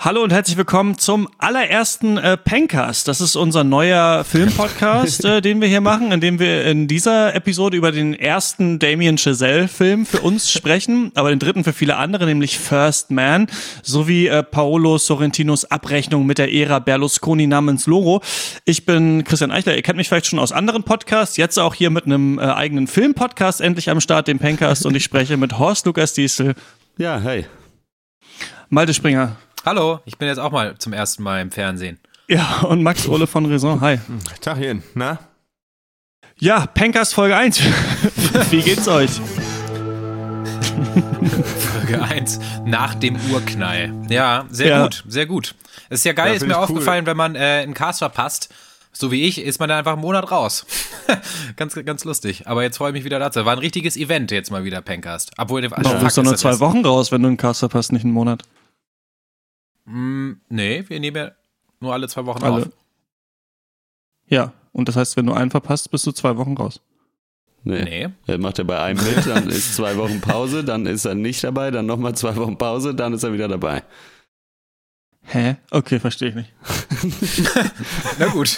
Hallo und herzlich willkommen zum allerersten äh, Pencast. Das ist unser neuer Filmpodcast, äh, den wir hier machen, in dem wir in dieser Episode über den ersten Damien Chazelle-Film für uns sprechen, aber den dritten für viele andere, nämlich First Man, sowie äh, Paolo Sorrentinos Abrechnung mit der Ära Berlusconi namens Loro. Ich bin Christian Eichler, ihr kennt mich vielleicht schon aus anderen Podcasts, jetzt auch hier mit einem äh, eigenen Filmpodcast endlich am Start, dem Pencast, und ich spreche mit Horst Lukas Diesel. Ja, hey. Malte Springer. Hallo, ich bin jetzt auch mal zum ersten Mal im Fernsehen. Ja, und Max Ole von Raison. Hi. Tachchen, na? Ja, Pencast Folge 1. Wie geht's euch? Folge 1 nach dem Urknall. Ja, sehr Ja. gut, sehr gut. Es ist ja geil, Ja, ist mir cool. aufgefallen, wenn man äh, einen Cast verpasst, so wie ich, ist man dann einfach einen Monat raus. ganz, ganz lustig. Aber jetzt freue ich mich wieder dazu. War ein richtiges Event jetzt mal wieder, Pencast. Obwohl, Du bist doch nur zwei Wochen raus, wenn du einen Cast verpasst, nicht einen Monat. Mm, nee, wir nehmen ja nur alle zwei Wochen Alle. auf. Ja, und das heißt, wenn du einen verpasst, bist du zwei Wochen raus. Nee. Nee. Er macht er bei einem mit, dann ist zwei Wochen Pause, dann ist er nicht dabei, dann nochmal zwei Wochen Pause, dann ist er wieder dabei. Hä? Okay, verstehe ich nicht. Na gut.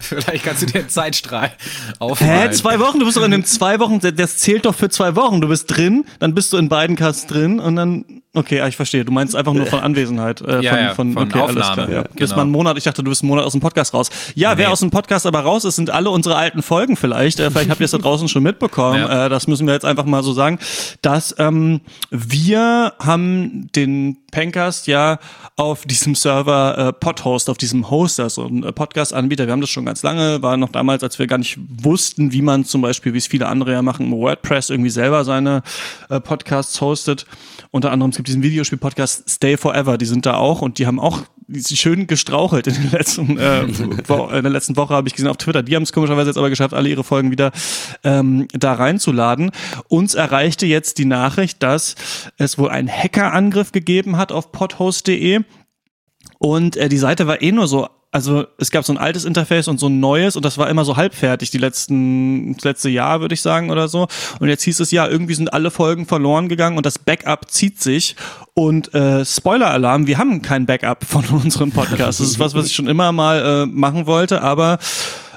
Vielleicht kannst du dir einen Zeitstrahl aufmalen. Hä? Zwei Wochen? Du bist doch in den zwei Wochen, das zählt doch für zwei Wochen. Du bist drin, dann bist du in beiden Casts drin und dann, okay, ja, ich verstehe. Du meinst einfach nur von Anwesenheit. Äh, Ja, von, ja, von, von okay, alles Aufnahme, klar. Ja. ja, Bist genau. mal einen Monat, ich dachte, du bist einen Monat aus dem Podcast raus. Ja, wer Nee. aus dem Podcast aber raus ist, sind alle unsere alten Folgen vielleicht. Äh, vielleicht habt ihr es da draußen schon mitbekommen. Ja. Äh, das müssen wir jetzt einfach mal so sagen, dass ähm, wir haben den Pencast ja auf diesem Server äh, Podhost, auf diesem Hoster, so ein äh, Podcast-Anbieter. Wir haben das schon ganz lange, war noch damals, als wir gar nicht wussten, wie man zum Beispiel, wie es viele andere ja machen, WordPress irgendwie selber seine äh, Podcasts hostet. Unter anderem gibt diesen Videospiel-Podcast Stay Forever, die sind da auch und die haben auch schön gestrauchelt in, den letzten, äh, in der letzten Woche, habe ich gesehen auf Twitter. Die haben es komischerweise jetzt aber geschafft, alle ihre Folgen wieder ähm, da reinzuladen. Uns erreichte jetzt die Nachricht, dass es wohl einen Hackerangriff gegeben hat auf podhost.de und äh, die Seite war eh nur so, also es gab so ein altes Interface und so ein neues und das war immer so halbfertig, die letzten, das letzte Jahr, würde ich sagen, oder so. Und jetzt hieß es ja, irgendwie sind alle Folgen verloren gegangen und das Backup zieht sich. Und äh, Spoiler-Alarm, wir haben kein Backup von unserem Podcast. Das ist was, was ich schon immer mal äh, machen wollte, aber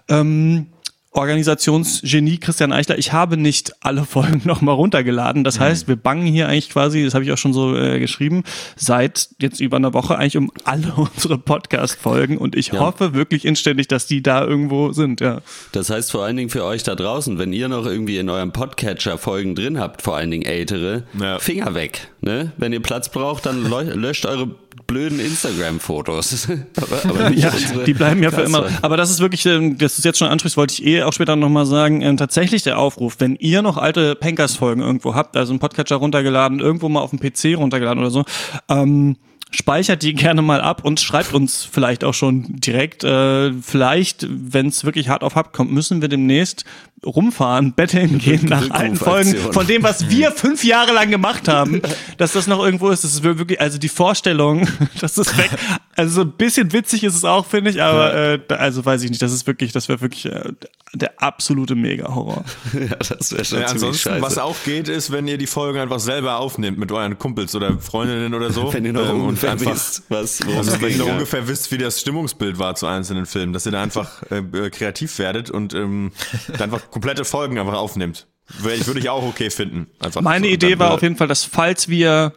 ähm, Organisationsgenie Christian Eichler, ich habe nicht alle Folgen nochmal runtergeladen. Das heißt, wir bangen hier eigentlich quasi, das habe ich auch schon so äh, geschrieben, seit jetzt über einer Woche eigentlich um alle unsere Podcast-Folgen und ich hoffe wirklich inständig, dass die da irgendwo sind, ja. Das heißt vor allen Dingen für euch da draußen, wenn ihr noch irgendwie in eurem Podcatcher Folgen drin habt, vor allen Dingen ältere, Ja. Finger weg. Ne? Wenn ihr Platz braucht, dann löscht eure blöden Instagram-Fotos. aber, Ja, die bleiben ja für immer. Aber das ist wirklich, ähm, das ist jetzt schon ansprichst, wollte ich eh auch später nochmal sagen, ähm, tatsächlich der Aufruf, wenn ihr noch alte Pankers-Folgen irgendwo habt, also einen Podcatcher runtergeladen, irgendwo mal auf dem PC runtergeladen oder so, ähm, speichert die gerne mal ab und schreibt uns vielleicht auch schon direkt. Äh, vielleicht, wenn es wirklich hart auf hart kommt, müssen wir demnächst rumfahren, betteln gehen nach alten Folgen von dem, was wir fünf Jahre lang gemacht haben, dass das noch irgendwo ist. Das ist wirklich, also die Vorstellung, dass das weg, also so ein bisschen witzig ist es auch, finde ich, aber äh, also weiß ich nicht, das ist wirklich, das wäre wirklich äh, der absolute Mega-Horror. Ja, das wäre schon Ja, ziemlich ansonsten, scheiße. was auch geht, ist, wenn ihr die Folgen einfach selber aufnehmt mit euren Kumpels oder Freundinnen oder so. wenn ihr noch ähm, und ungefähr einfach, wisst, was, also wenn ihr noch ungefähr wisst, wie das Stimmungsbild war zu einzelnen Filmen, dass ihr da einfach äh, äh, kreativ werdet und ähm, da einfach komplette Folgen einfach aufnimmt. Würde ich, würde ich auch okay finden. Einfach Meine so, Idee war auf jeden Fall, dass falls wir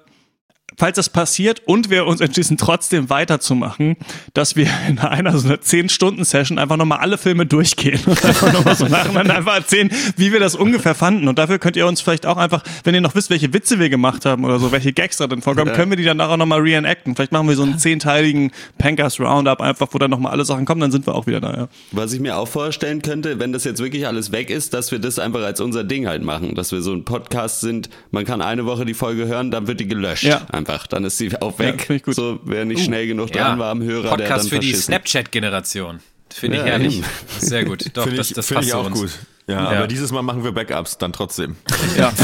falls das passiert und wir uns entschließen, trotzdem weiterzumachen, dass wir in einer so einer 10-Stunden-Session einfach nochmal alle Filme durchgehen und einfach nochmal so nacheinander einfach erzählen, wie wir das ungefähr fanden. Und dafür könnt ihr uns vielleicht auch einfach, wenn ihr noch wisst, welche Witze wir gemacht haben oder so, welche Gags da drin vorkommen, können wir die dann auch nochmal reenacten. Vielleicht machen wir so einen zehnteiligen Pankers Roundup einfach, wo dann nochmal alle Sachen kommen, dann sind wir auch wieder da, ja. Was ich mir auch vorstellen könnte, wenn das jetzt wirklich alles weg ist, dass wir das einfach als unser Ding halt machen. Dass wir so ein Podcast sind, man kann eine Woche die Folge hören, dann wird die gelöscht. Ja. Einfach. Dann ist sie auch Ja, weg. gut. So, wer nicht schnell genug Ja, dran war am Hörer, der dann Podcast für die. Snapchat-Generation. Finde ich Ja, herrlich. eben. Sehr gut. Doch, Finde das, ich, das finde passt ich auch uns. gut. Ja, Ja. aber dieses Mal machen wir Backups dann trotzdem. Ja.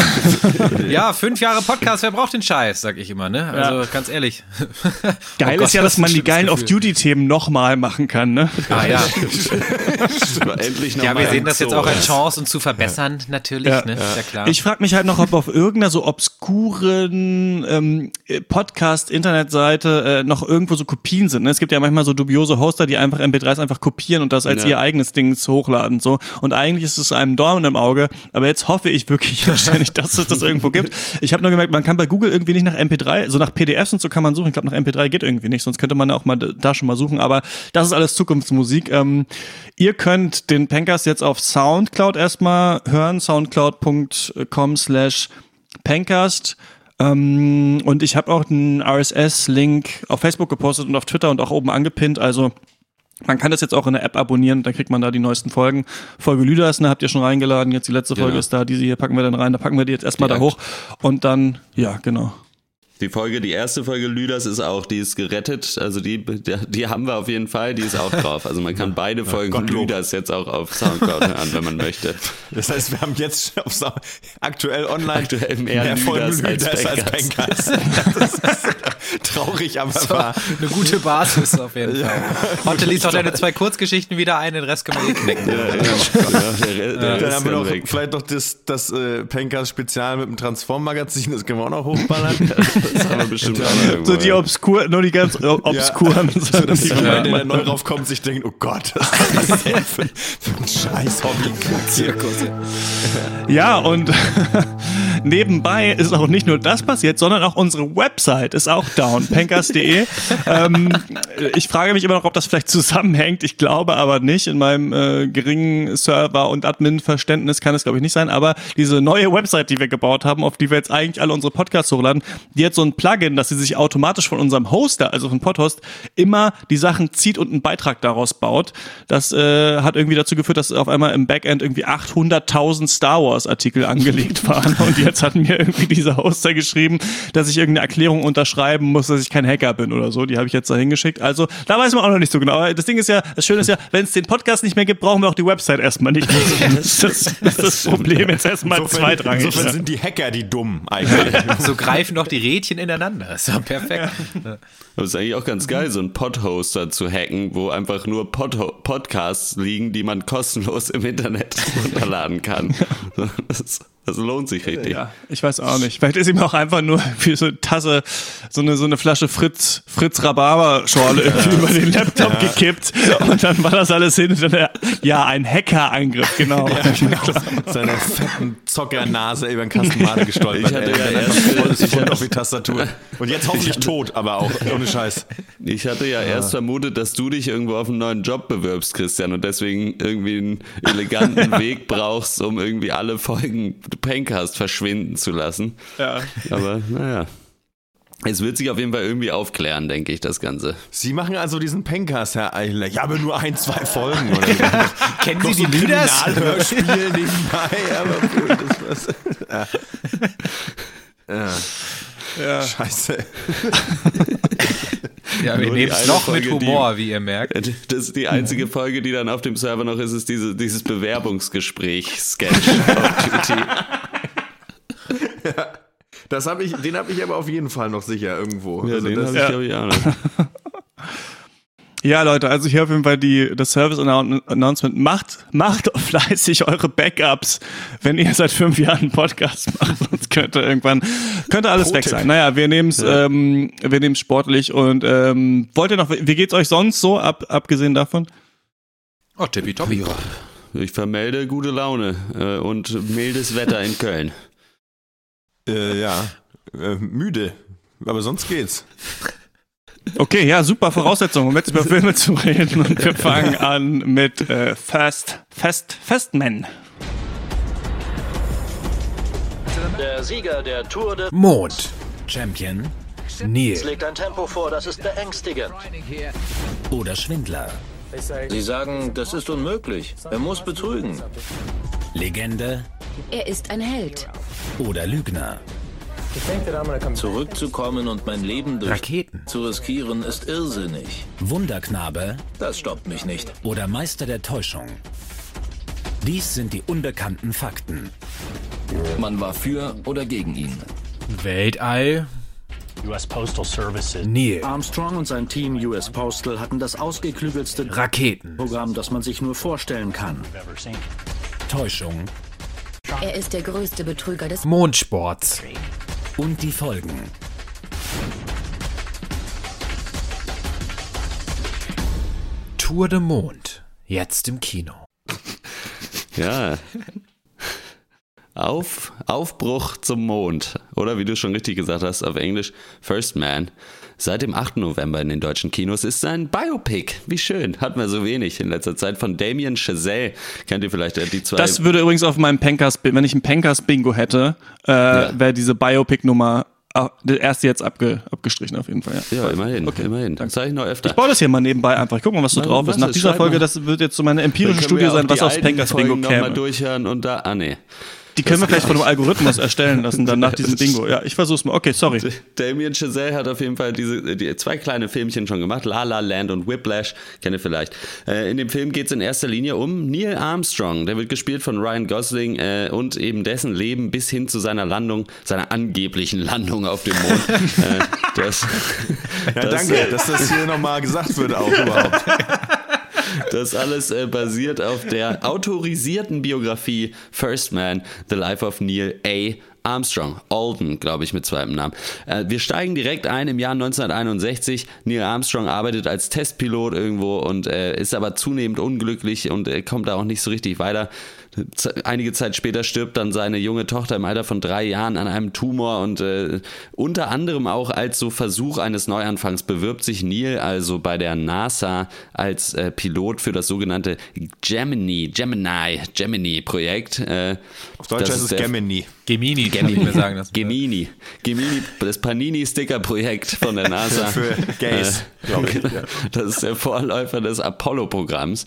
Ja, fünf Jahre Podcast, wer braucht den Scheiß, sag ich immer, ne? Also Ja. ganz ehrlich. Geil Oh Gott, ist ja, das dass man die geilen. Off-Duty-Themen nochmal machen kann, ne? Ah, ja. Endlich noch ja, wir sehen das jetzt auch als Chance, uns zu verbessern, natürlich, Ja. ne? Ist ja klar. Ich frage mich halt noch, ob auf irgendeiner so obskuren ähm, Podcast-Internetseite äh, noch irgendwo so Kopien sind. Ne? Es gibt ja manchmal so dubiose Hoster, die einfach MP3s einfach kopieren und das als Ja. ihr eigenes Ding hochladen. So. Und eigentlich ist es einem Dorn im Auge. Aber jetzt hoffe ich wirklich wahrscheinlich, dass es das irgendwo gibt. Ich habe nur gemerkt, man kann bei Google irgendwie nicht nach MP3, so nach PDFs und so kann man suchen. Ich glaube, nach MP3 geht irgendwie nicht, sonst könnte man auch mal da schon mal suchen. Aber das ist alles Zukunftsmusik. Ähm, ihr könnt den Pankers jetzt auf Soundcloud erstmal hören, soundcloud.com slash Pancast. Ähm, und ich habe auch einen RSS-Link auf Facebook gepostet und auf Twitter und auch oben angepinnt. Also man kann das jetzt auch in der App abonnieren, dann kriegt man da die neuesten Folgen. Folge Lüders, ne, habt ihr schon reingeladen. Jetzt die letzte Folge Genau. ist da, diese hier packen wir dann rein. Da packen wir die jetzt erstmal Die da hoch. Und dann, ja, genau. Die Folge, die erste Folge Lüders ist auch, die ist gerettet. Also die, die, die haben wir auf jeden Fall, die ist auch drauf. Also man kann beide Folgen Gottlob. Lüders jetzt auch auf Soundcloud hören, wenn man möchte. Das heißt, wir haben jetzt auf aktuell online Aktuell mehr Folgen Lüders als Lüders als. Pankers. Das ist traurig, aber wahr. Eine gute Basis auf jeden Fall. Heute liest auch deine zwei Kurzgeschichten wieder ein, den Rest können wir eh knicken. Ja, ja, der, der Dann haben wir noch weg. vielleicht noch das, das äh, Pankers Spezial mit dem Transform-Magazin, das können wir auch noch hochballern. Das haben wir bestimmt auch noch irgendwo, So die ja. obskur, nur die ganz obskuren. so, dass die- jemand, wenn der neu raufkommt, sich denkt, oh Gott, was ist das denn für, für ein scheiß Hobby? Ja, und nebenbei ist auch nicht nur das passiert, sondern auch unsere Website ist auch down, pencast.de. ähm, ich frage mich immer noch, ob das vielleicht zusammenhängt. Ich glaube aber nicht. In meinem äh, geringen Server- und Admin-Verständnis kann es, glaube ich, nicht sein. Aber diese neue Website, die wir gebaut haben, auf die wir jetzt eigentlich alle unsere Podcasts hochladen, die hat so ein Plugin, dass sie sich automatisch von unserem Hoster, also von Podhost, immer die Sachen zieht und einen Beitrag daraus baut. Das äh, hat irgendwie dazu geführt, dass auf einmal im Backend irgendwie 800.000 Star Wars Artikel angelegt waren. Und jetzt hat mir irgendwie dieser Hoster geschrieben, dass ich irgendeine Erklärung unterschreiben muss, dass ich kein Hacker bin oder so. Die habe ich jetzt da hingeschickt. Also da weiß man auch noch nicht so genau. Aber das Ding ist ja, das Schöne ist ja, wenn es den Podcast nicht mehr gibt, brauchen wir auch die Website erstmal nicht. Das ist das, das, ist das Problem jetzt erstmal zweitrangig. insofern sind die Hacker die dumm eigentlich. So greifen doch die Rädchen ineinander. Ist doch perfekt. Das ist eigentlich auch ganz geil, so einen Podhoster zu hacken, wo einfach nur Podho Podcasts liegen, die man kostenlos im Internet runterladen kann. Das, das lohnt sich richtig. Ja, ich weiß auch nicht. Vielleicht ist ihm auch einfach nur für so eine Tasse, so eine, so eine Flasche Fritz, Fritz Rhabarber-Schorle irgendwie über den Laptop gekippt. Und dann war das alles hin. Und dann, ja, ein Hackerangriff, genau. Seine fetten Zockernase über den Kasten Made gestolpert. Ich hatte ja erst- volles ich hatte- auf die Tastatur. Und jetzt hoffentlich tot, aber auch. Ohne Scheiß. Ich hatte ja erst vermutet, dass du dich irgendwo auf einen neuen Job bewirbst, Christian, und deswegen irgendwie einen eleganten Weg brauchst, um irgendwie alle Folgen Pencast verschwinden zu lassen. Ja. Aber naja. Es wird sich auf jeden Fall irgendwie aufklären, denke ich, das Ganze. Sie machen also diesen Pencast, Herr Eichler. Ja, aber nur ein, zwei Folgen. Oder Kennen Sie die Lüders? Kriminalhörspiel nebenbei. Aber gut, das was. Ja. Ja. Scheiße. Ja, wir Nur die nehmen es noch mit Folge, die- Humor, wie ihr merkt. Das ist die einzige Folge, die dann auf dem Server noch ist, ist diese, dieses Bewerbungsgespräch-Sketch auf Duty. Das hab ich, den habe ich aber auf jeden Fall noch sicher irgendwo. Ja, Also den das- habe ich, glaube ich, auch noch. Ja, Leute, also hier auf jeden Fall die, das Service Announcement. Macht, macht fleißig eure Backups, wenn ihr seit fünf Jahren einen Podcast macht. Sonst könnte irgendwann, könnte alles weg sein. Naja, wir nehmen's, ähm, wir nehmen's sportlich und, ähm, wollt ihr noch, wie geht's euch sonst so, ab, abgesehen davon? Oh, tippitoppi. Ich vermelde gute Laune äh, und mildes Wetter in Köln. Äh, ja, äh, müde. Aber sonst geht's. Okay, ja, super Voraussetzung, um jetzt über Filme zu reden. Und wir fangen an mit äh, Fast, Fast, Fastman. Der Sieger der Tour de Mond. Champion. Neil. legt ein Tempo vor, das ist beängstigend. oder Schwindler, Sie sagen, das ist unmöglich. Er muss betrügen. Legende Er ist ein Held. oder Lügner, Zurückzukommen und mein Leben durch Raketen. zu riskieren, ist irrsinnig. Wunderknabe Das stoppt mich nicht. oder Meister der Täuschung. Dies sind die unbekannten Fakten. Man war für oder gegen ihn. Weltall. U.S. Postal Services. Neil. Armstrong und sein Team US Postal hatten das ausgeklügelste Raketen. Programm, das man sich nur vorstellen kann. Täuschung Er ist der größte Betrüger des Mondsports. Und die Folgen. Tour de Mond. Jetzt im Kino. Ja. Auf, Aufbruch zum Mond. Oder wie du schon richtig gesagt hast, auf Englisch First Man. Seit dem 8. November in den deutschen Kinos ist sein Biopic. Wie schön. Hatten wir so wenig in letzter Zeit von Damien Chazelle. Kennt ihr vielleicht äh, die zwei? Das würde übrigens auf meinem Pankers, wenn ich ein Pankers Bingo hätte, äh, wäre diese Biopic-Nummer äh, der erste jetzt abge, abgestrichen auf jeden Fall. Ja, ja, immerhin. Okay, immerhin. Das sage ich noch öfter. Ich baue das hier mal nebenbei einfach. Ich guck mal, was so Mal, drauf was ist. Nach dieser Folge, mal. das wird jetzt so meine empirische Studie sein, was aufs Pankers Bingo noch mal käme. durchhören und da, ah nee. Die können wir vielleicht von einem Algorithmus erstellen lassen, dann nach diesem Bingo. Ja, ich versuch's mal. Okay, sorry. Damien Chazelle hat auf jeden Fall diese die zwei kleine Filmchen schon gemacht, La La Land und Whiplash, kennt ihr vielleicht. Äh, in dem Film geht es in erster Linie um Neil Armstrong. Der wird gespielt von Ryan Gosling äh, und eben dessen Leben bis hin zu seiner Landung, seiner angeblichen Landung auf dem Mond. äh, das, Ja, das, danke, äh, dass das hier nochmal gesagt wird auch überhaupt. Das alles äh, basiert auf der autorisierten Biografie First Man, The Life of Neil A. Armstrong, Alden, glaube ich, mit zweitem Namen. Äh, wir steigen direkt ein im Jahr 1961. Neil Armstrong arbeitet als Testpilot irgendwo und äh, ist aber zunehmend unglücklich und äh, kommt da auch nicht so richtig weiter. Einige Zeit später stirbt dann seine junge Tochter im Alter von drei Jahren an einem Tumor und äh, unter anderem auch als so Versuch eines Neuanfangs bewirbt sich Neil also bei der NASA als äh, Pilot für das sogenannte Gemini, Gemini, Gemini-Projekt. Äh, Auf Deutsch heißt es Gemini. Gemini, kann ich mir sagen. Das Gemini. Gemini, das Panini-Sticker-Projekt von der NASA. Für Gays, glaube ich. Ja. Das ist der Vorläufer des Apollo-Programms.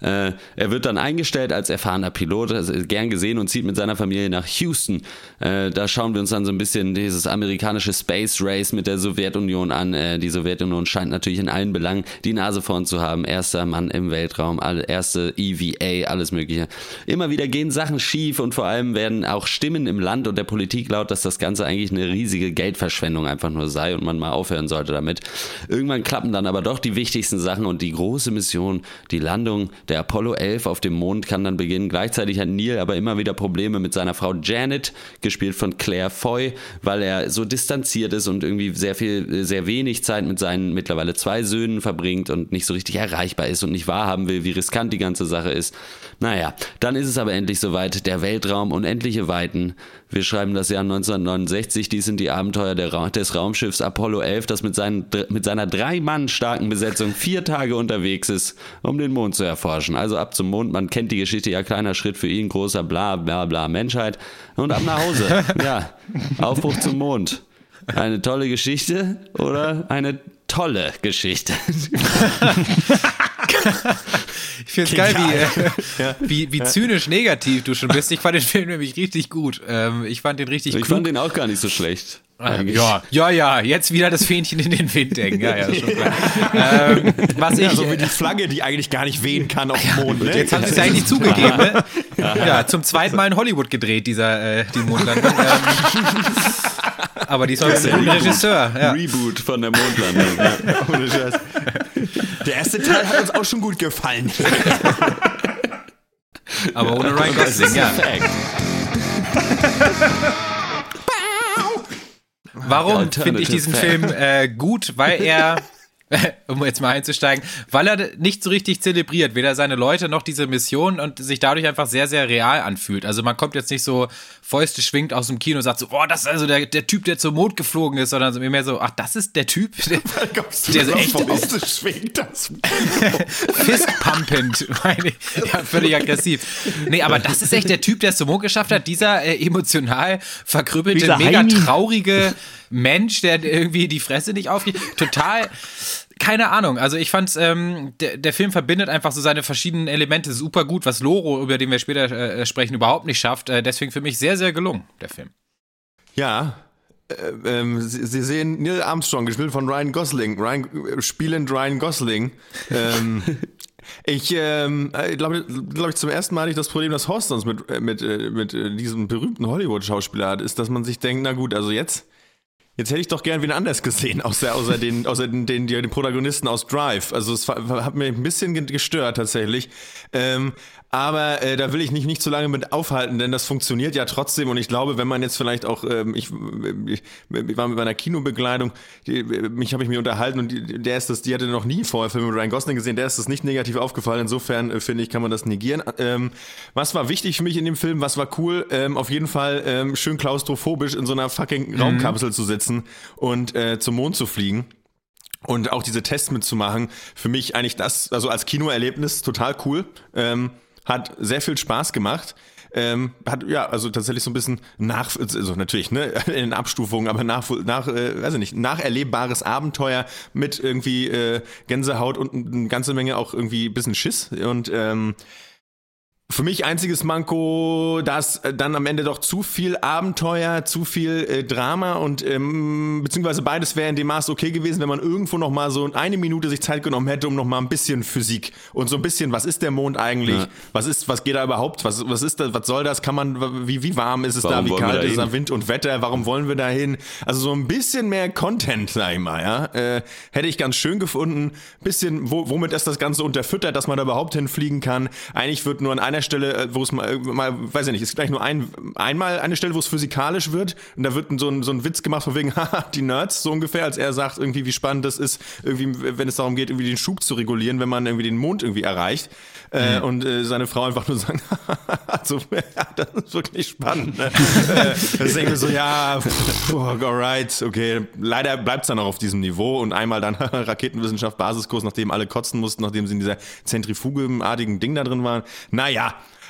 Äh, er wird dann eingestellt als erfahrener Pilot, also gern gesehen und zieht mit seiner Familie nach Houston. Äh, da schauen wir uns dann so ein bisschen dieses amerikanische Space Race mit der Sowjetunion an. Äh, die Sowjetunion scheint natürlich in allen Belangen die Nase vorn zu haben. Erster Mann im Weltraum, alle, erste EVA, alles Mögliche. Immer wieder gehen Sachen schief und vor allem werden auch Stimmen im Land und der Politik laut, dass das Ganze eigentlich eine riesige Geldverschwendung einfach nur sei und man mal aufhören sollte damit. Irgendwann klappen dann aber doch die wichtigsten Sachen und die große Mission, die Landung der Apollo 11 auf dem Mond kann dann beginnen. Gleichzeitig hat Neil aber immer wieder Probleme mit seiner Frau Janet, gespielt von Claire Foy, weil er so distanziert ist und irgendwie sehr viel, sehr wenig Zeit mit seinen mittlerweile zwei Söhnen verbringt und nicht so richtig erreichbar ist und nicht wahrhaben will, wie riskant die ganze Sache ist. Naja, dann ist es aber endlich soweit. Der Weltraum, unendliche Weiten. Wir schreiben das Jahr 1969. Dies sind die Abenteuer Ra des Raumschiffs Apollo 11, das mit, seinen, mit seiner drei Mann starken Besetzung vier Tage unterwegs ist, um den Mond zu erforschen. Also ab zum Mond. Man kennt die Geschichte ja. Kleiner Schritt für ihn, großer bla bla bla Menschheit. Und ab nach Hause. Ja, Aufbruch zum Mond. Eine tolle Geschichte oder eine tolle Geschichte? Ich finde es geil, wie, äh, wie, wie zynisch negativ du schon bist. Ich fand den Film nämlich richtig gut. Ähm, ich fand den richtig Ich klug. fand den auch gar nicht so schlecht. eigentlich. Ja, ja, ja, jetzt wieder das Fähnchen in den Wind denken. Ja, ja, schon klar. ähm, was Ja, ich, so wie die Flagge, die eigentlich gar nicht wehen kann auf dem Mond. Ne? Jetzt haben sie es eigentlich zugegeben, ne? Ja, zum zweiten Mal in Hollywood gedreht, dieser, äh, die Mondlandung. Ähm, aber diesmal mit einem guten Regisseur. Ja. Reboot von der Mondlandung. ja. Ohne Scheiß. Der erste Teil hat uns auch schon gut gefallen. Aber ohne Ryan Gosling, ja. Warum finde ich diesen. Film äh, gut? Weil er, um jetzt mal einzusteigen, weil er nicht so richtig zelebriert, weder seine Leute noch diese Mission und sich dadurch einfach sehr, sehr real anfühlt. Also man kommt jetzt nicht so Fäuste schwingt aus dem Kino und sagt so, boah, das ist also der, der Typ, der zum Mond geflogen ist, sondern so mehr so, ach, das ist der Typ, der, der so echt Fäuste schwingt das. fistpumpend, meine ich. Ja, völlig aggressiv. Nee, aber das ist echt der Typ, der es zum Mond geschafft hat. Dieser äh, emotional verkrüppelte, Dieser mega Heini. traurige Mensch, der irgendwie die Fresse nicht aufkriegt. Total. Keine Ahnung. Also ich fand, ähm, der, der Film verbindet einfach so seine verschiedenen Elemente super gut, was Loro, über den wir später äh, sprechen, überhaupt nicht schafft. Äh, deswegen für mich sehr, sehr gelungen, der Film. Ja. Äh, ähm, Sie, Sie sehen Neil Armstrong, gespielt von Ryan Gosling. Ryan, äh, spielend Ryan Gosling. Ähm, Ich ähm, glaube, glaub ich, zum ersten Mal hatte ich das Problem, das Horst sonst mit, äh, mit, äh, mit äh, diesem berühmten Hollywood-Schauspieler hat, ist, dass man sich denkt, na gut, also jetzt, jetzt hätte ich doch gern wen anders gesehen, außer, außer, den, außer den, den, den Protagonisten aus Drive. Also es hat mir ein bisschen gestört tatsächlich. Ähm, aber äh, da will ich nicht, nicht zu lange mit aufhalten, denn das funktioniert ja trotzdem. Und ich glaube, wenn man jetzt vielleicht auch, ähm, ich, ich, ich war mit meiner Kinobegleitung, die, mich habe ich mir unterhalten und die, der ist das, die hatte noch nie vorher Filme mit Ryan Gosling gesehen, der ist das nicht negativ aufgefallen. Insofern äh, finde ich, kann man das negieren. Ähm, was war wichtig für mich in dem Film? Was war cool? Ähm, auf jeden Fall ähm, schön klaustrophobisch in so einer fucking mhm. Raumkapsel zu sitzen und äh, zum Mond zu fliegen und auch diese Tests mitzumachen, für mich eigentlich das, also als Kinoerlebnis total cool. Ähm, hat sehr viel Spaß gemacht. Ähm, hat ja also tatsächlich so ein bisschen nach also natürlich ne in Abstufungen aber nach nach äh, weiß ich nicht nacherlebbares Abenteuer mit irgendwie äh, Gänsehaut und eine ganze Menge auch irgendwie bisschen Schiss und ähm, für mich einziges Manko, dass äh, dann am Ende doch zu viel Abenteuer, zu viel äh, Drama und ähm, beziehungsweise beides wäre in dem Maß okay gewesen, wenn man irgendwo noch mal so eine Minute sich Zeit genommen hätte, um noch mal ein bisschen Physik und so ein bisschen, was ist der Mond eigentlich? Ja. Was ist, was geht da überhaupt? Was, was ist das? Was soll das? Kann man, wie, wie warm ist es warum da? Wie kalt ist es? Wind und Wetter? Warum wollen wir da hin? Also so ein bisschen mehr Content, sag ich mal, ja, äh, hätte ich ganz schön gefunden. Bisschen, wo, womit ist das Ganze unterfüttert, dass man da überhaupt hinfliegen kann? Eigentlich wird nur an einer einer Stelle, äh, wo es mal, äh, mal, weiß ich nicht, ist gleich nur ein, einmal eine Stelle, wo es physikalisch wird und da wird so ein, so ein Witz gemacht von wegen, haha, die Nerds, so ungefähr, als er sagt irgendwie, wie spannend das ist, irgendwie, wenn es darum geht, irgendwie den Schub zu regulieren, wenn man irgendwie den Mond irgendwie erreicht. Äh, mhm. und äh, seine Frau einfach nur sagen, also, ja, das ist wirklich spannend. Ne? äh, das denke ich so, ja, oh, alright, okay. Leider bleibt es dann auch auf diesem Niveau und einmal dann Raketenwissenschaft Basiskurs, nachdem alle kotzen mussten, nachdem sie in dieser zentrifugeartigen Ding da drin waren. Naja,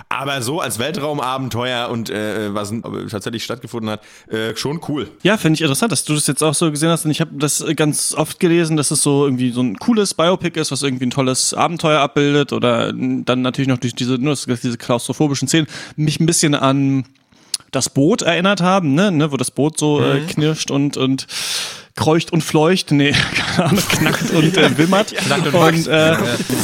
aber so als Weltraumabenteuer und äh, was tatsächlich stattgefunden hat, äh, schon cool. Ja, finde ich interessant, dass du das jetzt auch so gesehen hast. Und ich habe das ganz oft gelesen, dass es so irgendwie so ein cooles Biopic ist, was irgendwie ein tolles Abenteuer abbildet oder dann natürlich noch durch diese, nur diese klaustrophobischen Szenen mich ein bisschen an das Boot erinnert haben, ne, ne wo das Boot so äh, mhm. knirscht und und kreucht und fleucht, nee, keine Ahnung, knackt und äh, wimmert. und äh,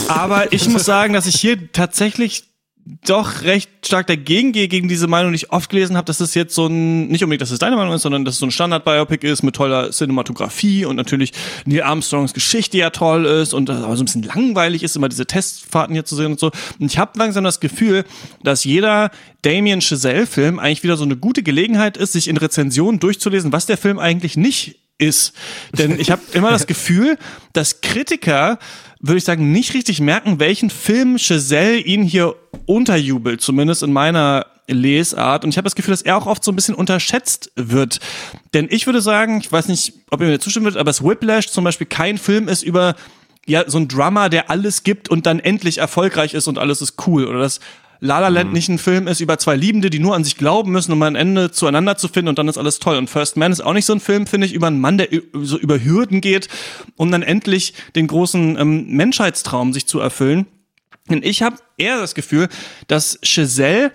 aber ich muss sagen, dass ich hier tatsächlich doch recht stark dagegen gehe, gegen diese Meinung, die ich oft gelesen habe, dass es jetzt so ein, nicht unbedingt, dass es deine Meinung ist, sondern dass es so ein Standard-Biopic ist mit toller Cinematografie und natürlich Neil Armstrongs Geschichte ja toll ist und aber so ein bisschen langweilig ist, immer diese Testfahrten hier zu sehen und so. Und ich habe langsam das Gefühl, dass jeder Damien Chazelle-Film eigentlich wieder so eine gute Gelegenheit ist, sich in Rezensionen durchzulesen, was der Film eigentlich nicht ist. Denn ich habe immer das Gefühl, dass Kritiker, würde ich sagen, nicht richtig merken, welchen Film Chazelle ihn hier unterjubelt, zumindest in meiner Lesart. Und ich habe das Gefühl, dass er auch oft so ein bisschen unterschätzt wird. Denn ich würde sagen, ich weiß nicht, ob ihr mir zustimmen würdet, aber das Whiplash zum Beispiel kein Film ist über ja, so ein Drummer, der alles gibt und dann endlich erfolgreich ist und alles ist cool. Oder das La La Land mhm. nicht ein Film ist über zwei Liebende, die nur an sich glauben müssen, um am Ende zueinander zu finden und dann ist alles toll. Und First Man ist auch nicht so ein Film, finde ich, über einen Mann, der so über Hürden geht, um dann endlich den großen ähm, Menschheitstraum sich zu erfüllen. Und ich habe eher das Gefühl, dass Chazelle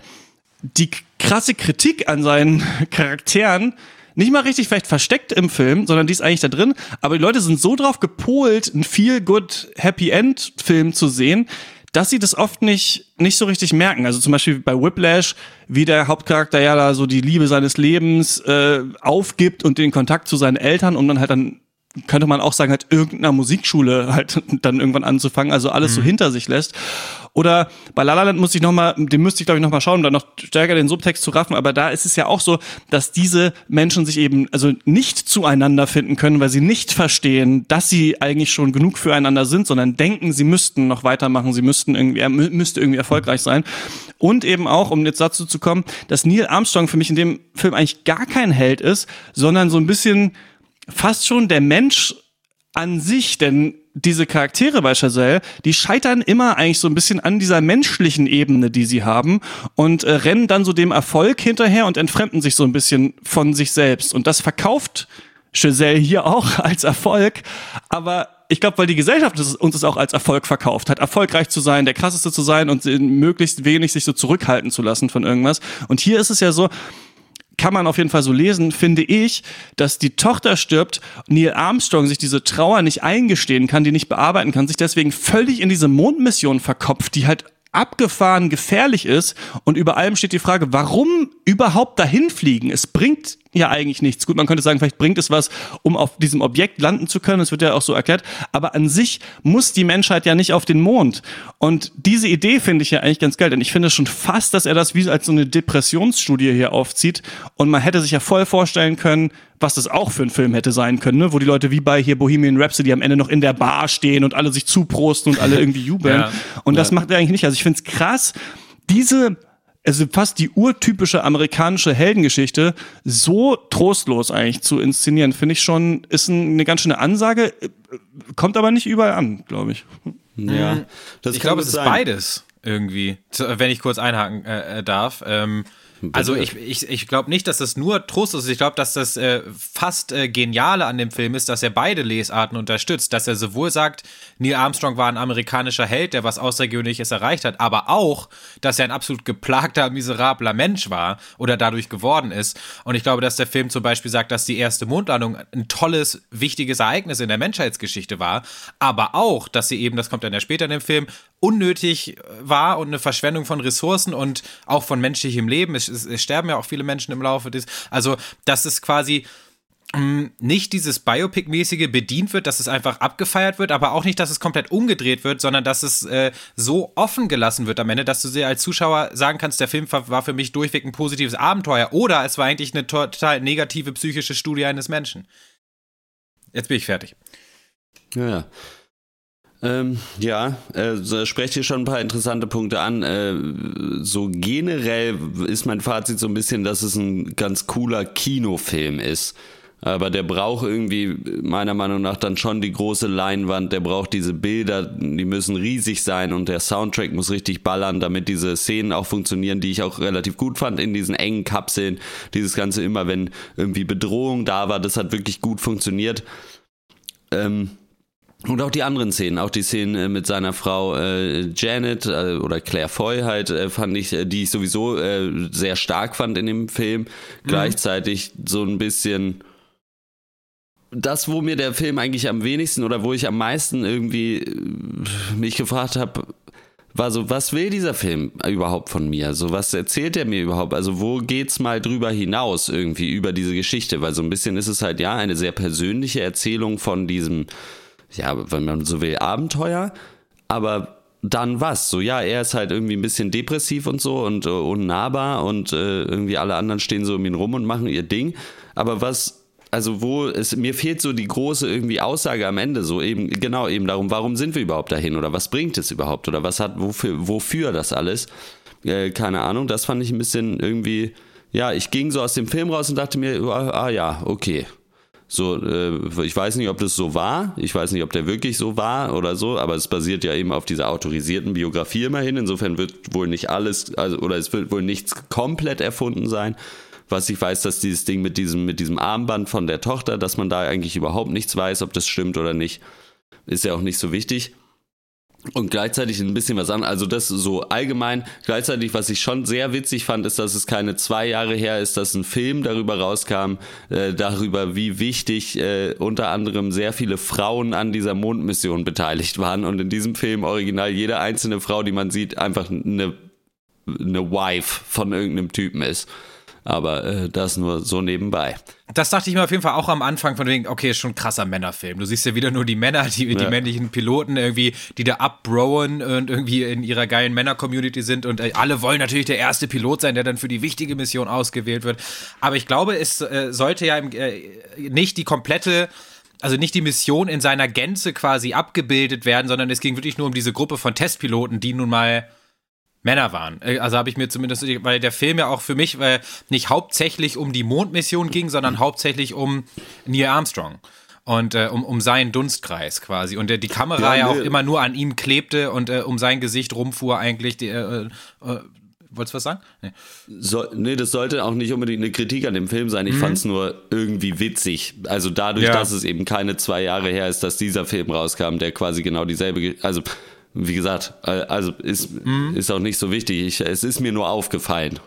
die krasse Kritik an seinen Charakteren nicht mal richtig vielleicht versteckt im Film, sondern die ist eigentlich da drin. Aber die Leute sind so drauf gepolt, einen feel good Happy End Film zu sehen, dass sie das oft nicht, nicht so richtig merken. Also zum Beispiel bei Whiplash, wie der Hauptcharakter ja da so die Liebe seines Lebens äh, aufgibt und den Kontakt zu seinen Eltern, um dann halt dann könnte man auch sagen, halt irgendeiner Musikschule halt dann irgendwann anzufangen, also alles mhm. so hinter sich lässt. Oder bei La La Land muss ich noch mal, dem müsste ich glaube ich noch mal schauen, um dann noch stärker den Subtext zu raffen. Aber da ist es ja auch so, dass diese Menschen sich eben also nicht zueinander finden können, weil sie nicht verstehen, dass sie eigentlich schon genug füreinander sind, sondern denken, sie müssten noch weitermachen, sie müssten irgendwie, er müsste irgendwie erfolgreich sein. Und eben auch, um jetzt dazu zu kommen, dass Neil Armstrong für mich in dem Film eigentlich gar kein Held ist, sondern so ein bisschen fast schon der Mensch an sich, denn diese Charaktere bei Chazelle, die scheitern immer eigentlich so ein bisschen an dieser menschlichen Ebene, die sie haben und äh, rennen dann so dem Erfolg hinterher und entfremden sich so ein bisschen von sich selbst. Und das verkauft Chazelle hier auch als Erfolg, aber ich glaube, weil die Gesellschaft uns es auch als Erfolg verkauft hat, erfolgreich zu sein, der krasseste zu sein und möglichst wenig sich so zurückhalten zu lassen von irgendwas. Und hier ist es ja so, kann man auf jeden Fall so lesen, finde ich, dass die Tochter stirbt, Neil Armstrong sich diese Trauer nicht eingestehen kann, die nicht bearbeiten kann, sich deswegen völlig in diese Mondmission verkopft, die halt abgefahren gefährlich ist. Und über allem steht die Frage, warum überhaupt dahin fliegen? Es bringt ja eigentlich nichts. Gut, man könnte sagen, vielleicht bringt es was, um auf diesem Objekt landen zu können. Das wird ja auch so erklärt. Aber an sich muss die Menschheit ja nicht auf den Mond. Und diese Idee finde ich ja eigentlich ganz geil. Denn ich finde schon fast, dass er das wie als so eine Depressionsstudie hier aufzieht. Und man hätte sich ja voll vorstellen können, was das auch für ein Film hätte sein können, ne? wo die Leute wie bei hier Bohemian Rhapsody am Ende noch in der Bar stehen und alle sich zuprosten und alle irgendwie jubeln. ja, und das ja. macht er eigentlich nicht. Also ich finde es krass, diese also fast die urtypische amerikanische Heldengeschichte so trostlos eigentlich zu inszenieren, finde ich schon, ist ein, eine ganz schöne Ansage, kommt aber nicht überall an, glaube ich. Ja, mhm. ich glaube, es ist beides irgendwie, wenn ich kurz einhaken äh, äh darf. Ähm, also ich, ich, ich glaube nicht, dass das nur Trost ist. Ich glaube, dass das äh, fast äh, Geniale an dem Film ist, dass er beide Lesarten unterstützt. Dass er sowohl sagt, Neil Armstrong war ein amerikanischer Held, der was Außergewöhnliches erreicht hat, aber auch, dass er ein absolut geplagter, miserabler Mensch war oder dadurch geworden ist. Und ich glaube, dass der Film zum Beispiel sagt, dass die erste Mondlandung ein tolles, wichtiges Ereignis in der Menschheitsgeschichte war, aber auch, dass sie eben, das kommt dann ja später in dem Film, unnötig war und eine Verschwendung von Ressourcen und auch von menschlichem Leben. Es, es, es sterben ja auch viele Menschen im Laufe des. Also, dass es quasi mm, nicht dieses Biopic-mäßige bedient wird, dass es einfach abgefeiert wird, aber auch nicht, dass es komplett umgedreht wird, sondern dass es äh, so offen gelassen wird am Ende, dass du dir als Zuschauer sagen kannst, der Film war für mich durchweg ein positives Abenteuer oder es war eigentlich eine total negative psychische Studie eines Menschen. Jetzt bin ich fertig. Ja, ähm, ja, äh, sprecht hier schon ein paar interessante Punkte an. Äh, so generell ist mein Fazit so ein bisschen, dass es ein ganz cooler Kinofilm ist. Aber der braucht irgendwie meiner Meinung nach dann schon die große Leinwand, der braucht diese Bilder, die müssen riesig sein und der Soundtrack muss richtig ballern, damit diese Szenen auch funktionieren, die ich auch relativ gut fand in diesen engen Kapseln. Dieses Ganze immer, wenn irgendwie Bedrohung da war, das hat wirklich gut funktioniert. Ähm, und auch die anderen Szenen, auch die Szenen äh, mit seiner Frau äh, Janet äh, oder Claire Foy halt, äh, fand ich, äh, die ich sowieso äh, sehr stark fand in dem Film. Mhm. Gleichzeitig so ein bisschen das, wo mir der Film eigentlich am wenigsten oder wo ich am meisten irgendwie mich gefragt habe, war so, was will dieser Film überhaupt von mir? So, was erzählt er mir überhaupt? Also, wo geht's mal drüber hinaus irgendwie über diese Geschichte? Weil so ein bisschen ist es halt ja eine sehr persönliche Erzählung von diesem ja, wenn man so will, Abenteuer, aber dann was? So, ja, er ist halt irgendwie ein bisschen depressiv und so und äh, unnahbar und äh, irgendwie alle anderen stehen so um ihn rum und machen ihr Ding. Aber was, also wo es, mir fehlt so die große irgendwie Aussage am Ende, so eben, genau eben darum, warum sind wir überhaupt dahin oder was bringt es überhaupt oder was hat, wofür, wofür das alles? Äh, keine Ahnung, das fand ich ein bisschen irgendwie, ja, ich ging so aus dem Film raus und dachte mir, ah, ah ja, okay, so, äh, ich weiß nicht, ob das so war. Ich weiß nicht, ob der wirklich so war oder so, aber es basiert ja eben auf dieser autorisierten Biografie immerhin. Insofern wird wohl nicht alles, also, oder es wird wohl nichts komplett erfunden sein. Was ich weiß, dass dieses Ding mit diesem, mit diesem Armband von der Tochter, dass man da eigentlich überhaupt nichts weiß, ob das stimmt oder nicht, ist ja auch nicht so wichtig und gleichzeitig ein bisschen was an. Also das so allgemein. Gleichzeitig, was ich schon sehr witzig fand, ist, dass es keine zwei Jahre her ist, dass ein Film darüber rauskam, äh, darüber, wie wichtig äh, unter anderem sehr viele Frauen an dieser Mondmission beteiligt waren. Und in diesem Film original jede einzelne Frau, die man sieht, einfach eine, eine Wife von irgendeinem Typen ist. Aber äh, das nur so nebenbei. Das dachte ich mir auf jeden Fall auch am Anfang von wegen, okay, ist schon ein krasser Männerfilm. Du siehst ja wieder nur die Männer, die, die ja. männlichen Piloten irgendwie, die da abbrowen und irgendwie in ihrer geilen Männer-Community sind und äh, alle wollen natürlich der erste Pilot sein, der dann für die wichtige Mission ausgewählt wird. Aber ich glaube, es äh, sollte ja äh, nicht die komplette also nicht die Mission in seiner Gänze quasi abgebildet werden, sondern es ging wirklich nur um diese Gruppe von Testpiloten, die nun mal Männer waren. Äh, also habe ich mir zumindest, weil der Film ja auch für mich weil nicht hauptsächlich um die Mondmission ging, sondern hauptsächlich um Neil Armstrong und äh, um, um seinen Dunstkreis quasi. Und äh, die Kamera ja, ja, auch immer nur an ihm klebte und äh, um sein Gesicht rumfuhr eigentlich. Die, äh, äh, Wolltest du was sagen? Nee. So, nee, das sollte auch nicht unbedingt eine Kritik an dem Film sein. Ich mhm. fand es nur irgendwie witzig. Also dadurch, ja. dass es eben keine zwei Jahre her ist, dass dieser Film rauskam, der quasi genau dieselbe, also wie gesagt, also ist, mhm. ist auch nicht so wichtig. Ich, es ist mir nur aufgefallen.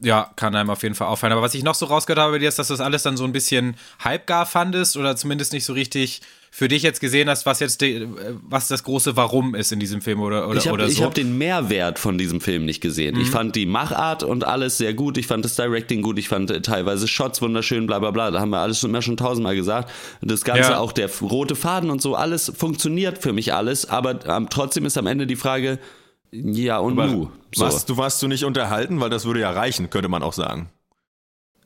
Ja, kann einem auf jeden Fall auffallen. Aber was ich noch so rausgehört habe bei dir ist, dass du das alles dann so ein bisschen halbgar fandest oder zumindest nicht so richtig für dich jetzt gesehen hast, was jetzt de, was das große Warum ist in diesem Film oder, oder, ich habe oder so. hab den Mehrwert von diesem Film nicht gesehen. Mhm. Ich fand die Machart und alles sehr gut. Ich fand das Directing gut. Ich fand äh, teilweise Shots wunderschön, bla bla bla. Da haben wir alles schon, immer schon tausendmal gesagt. Das Ganze, Ja. auch der rote Faden und so, alles funktioniert für mich alles. Aber ähm, trotzdem ist am Ende die Frage, ja und nu. So. Was, du warst du nicht unterhalten, weil das würde ja reichen, könnte man auch sagen.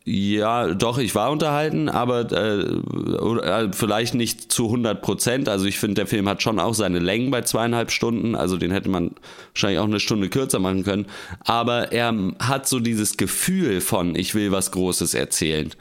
Ja, doch, ich war unterhalten, aber äh, äh, vielleicht nicht zu 100 Prozent. Also ich finde, der Film hat schon auch seine Längen bei zweieinhalb Stunden. Also den hätte man wahrscheinlich auch eine Stunde kürzer machen können. Aber er hat so dieses Gefühl von, ich will was Großes erzählen.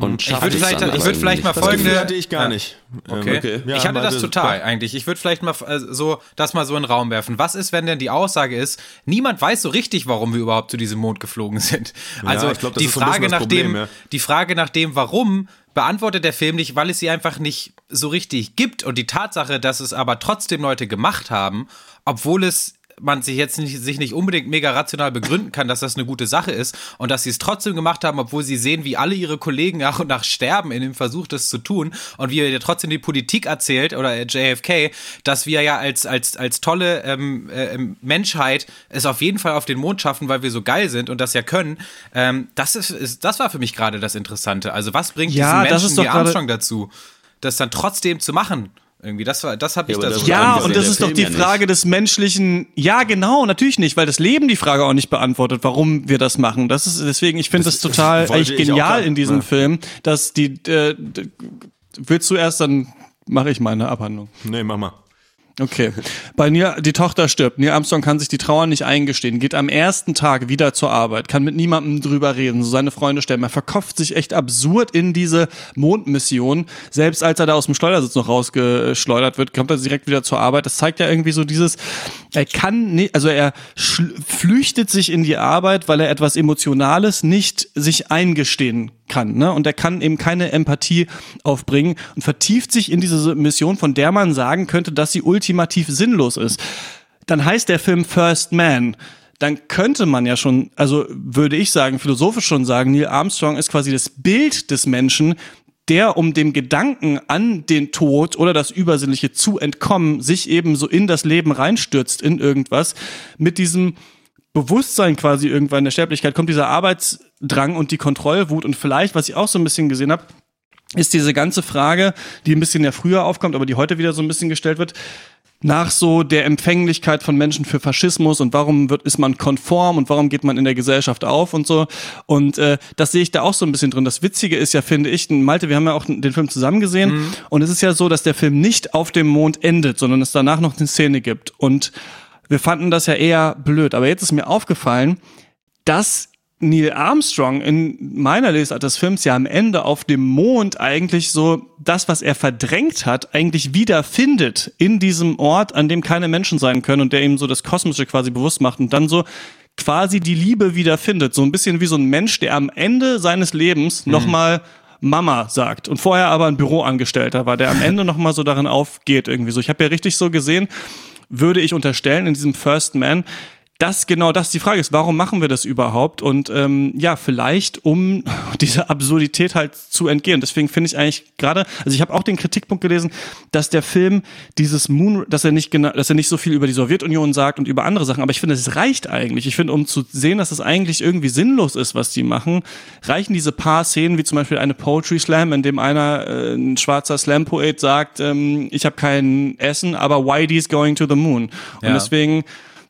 Und Ich würde vielleicht, ich würde vielleicht mal Das folgende. Gefühl hatte ich gar Ja. nicht. Okay. Okay. ja, ich hatte das total eigentlich. Ich würde vielleicht mal so das mal so in den Raum werfen. Was ist, wenn denn die Aussage ist, niemand weiß so richtig, warum wir überhaupt zu diesem Mond geflogen sind? Also ich glaub, das die ist so ein Frage das nach dem, Problem, ja. die Frage nach dem, warum beantwortet der Film nicht, weil es sie einfach nicht so richtig gibt und die Tatsache, dass es aber trotzdem Leute gemacht haben, obwohl es man sich jetzt nicht, sich nicht unbedingt mega rational begründen kann, dass das eine gute Sache ist und dass sie es trotzdem gemacht haben, obwohl sie sehen, wie alle ihre Kollegen nach und nach sterben in dem Versuch, das zu tun und wie er trotzdem die Politik erzählt oder äh, JFK, dass wir ja als, als, als tolle ähm, äh, Menschheit es auf jeden Fall auf den Mond schaffen, weil wir so geil sind und das ja können. Ähm, das, ist, ist, das war für mich gerade das Interessante. Also was bringt Ja, diesen das Menschen gerade- Armstrong dazu, das dann trotzdem zu machen? Irgendwie, das war, das habe ich Ja, da so das- Ja, und das ist doch die ja nicht. Frage des menschlichen. Ja, genau, natürlich nicht, weil das Leben die Frage auch nicht beantwortet, warum wir das machen. Das ist deswegen, ich finde das, total eigentlich ich auch genial in diesem ja. Film, dass die. Äh, willst du erst, dann mache ich meine Abhandlung. Nee, mach mal. Okay. Bei Neil, die Tochter stirbt. Neil Armstrong kann sich die Trauer nicht eingestehen, geht am ersten Tag wieder zur Arbeit, kann mit niemandem drüber reden, so seine Freunde stellen. Er verkopft sich echt absurd in diese Mondmission. Selbst als er da aus dem Schleudersitz noch rausgeschleudert wird, kommt er direkt wieder zur Arbeit. Das zeigt ja irgendwie so dieses, er kann nicht, also er flüchtet sich in die Arbeit, weil er etwas Emotionales nicht sich eingestehen kann, ne? Und er kann eben keine Empathie aufbringen und vertieft sich in diese Mission, von der man sagen könnte, dass sie ultimativ sinnlos ist. Dann heißt der Film First Man. Dann könnte man ja schon, also würde ich sagen, philosophisch schon sagen, Neil Armstrong ist quasi das Bild des Menschen, der um dem Gedanken an den Tod oder das Übersinnliche zu entkommen, sich eben so in das Leben reinstürzt, in irgendwas, mit diesem Bewusstsein quasi irgendwann der Sterblichkeit kommt dieser Arbeitsdrang und die Kontrollwut. Und vielleicht, was ich auch so ein bisschen gesehen habe, ist diese ganze Frage, die ein bisschen ja früher aufkommt, aber die heute wieder so ein bisschen gestellt wird, nach so der Empfänglichkeit von Menschen für Faschismus und warum wird, ist man konform und warum geht man in der Gesellschaft auf und so. Und äh, das sehe ich da auch so ein bisschen drin. Das Witzige ist ja, finde ich, Malte, wir haben ja auch den Film zusammen gesehen und es ist ja so, dass der Film nicht auf dem Mond endet, sondern es danach noch eine Szene gibt. Und wir fanden das ja eher blöd. Aber jetzt ist mir aufgefallen, dass Neil Armstrong in meiner Lesart des Films ja am Ende auf dem Mond eigentlich so das, was er verdrängt hat, eigentlich wiederfindet in diesem Ort, an dem keine Menschen sein können und der ihm so das Kosmische quasi bewusst macht und dann so quasi die Liebe wiederfindet. So ein bisschen wie so ein Mensch, der am Ende seines Lebens Mhm. nochmal Mama sagt und vorher aber ein Büroangestellter war, der am Ende nochmal so darin aufgeht irgendwie so. Ich habe ja richtig so gesehen, würde ich unterstellen in diesem First Man, dass genau das die Frage ist, warum machen wir das überhaupt? Und ähm, ja, vielleicht um dieser Absurdität halt zu entgehen. Deswegen finde ich eigentlich gerade, also ich habe auch den Kritikpunkt gelesen, dass der Film dieses Moon, dass er nicht genau, dass er nicht so viel über die Sowjetunion sagt und über andere Sachen, aber ich finde, es reicht eigentlich. Ich finde, um zu sehen, dass es eigentlich irgendwie sinnlos ist, was die machen, reichen diese paar Szenen, wie zum Beispiel eine Poetry Slam, in dem einer, äh, ein schwarzer Slam-Poet sagt, ähm, ich habe kein Essen, aber Whitey's going to the moon. Und Ja. deswegen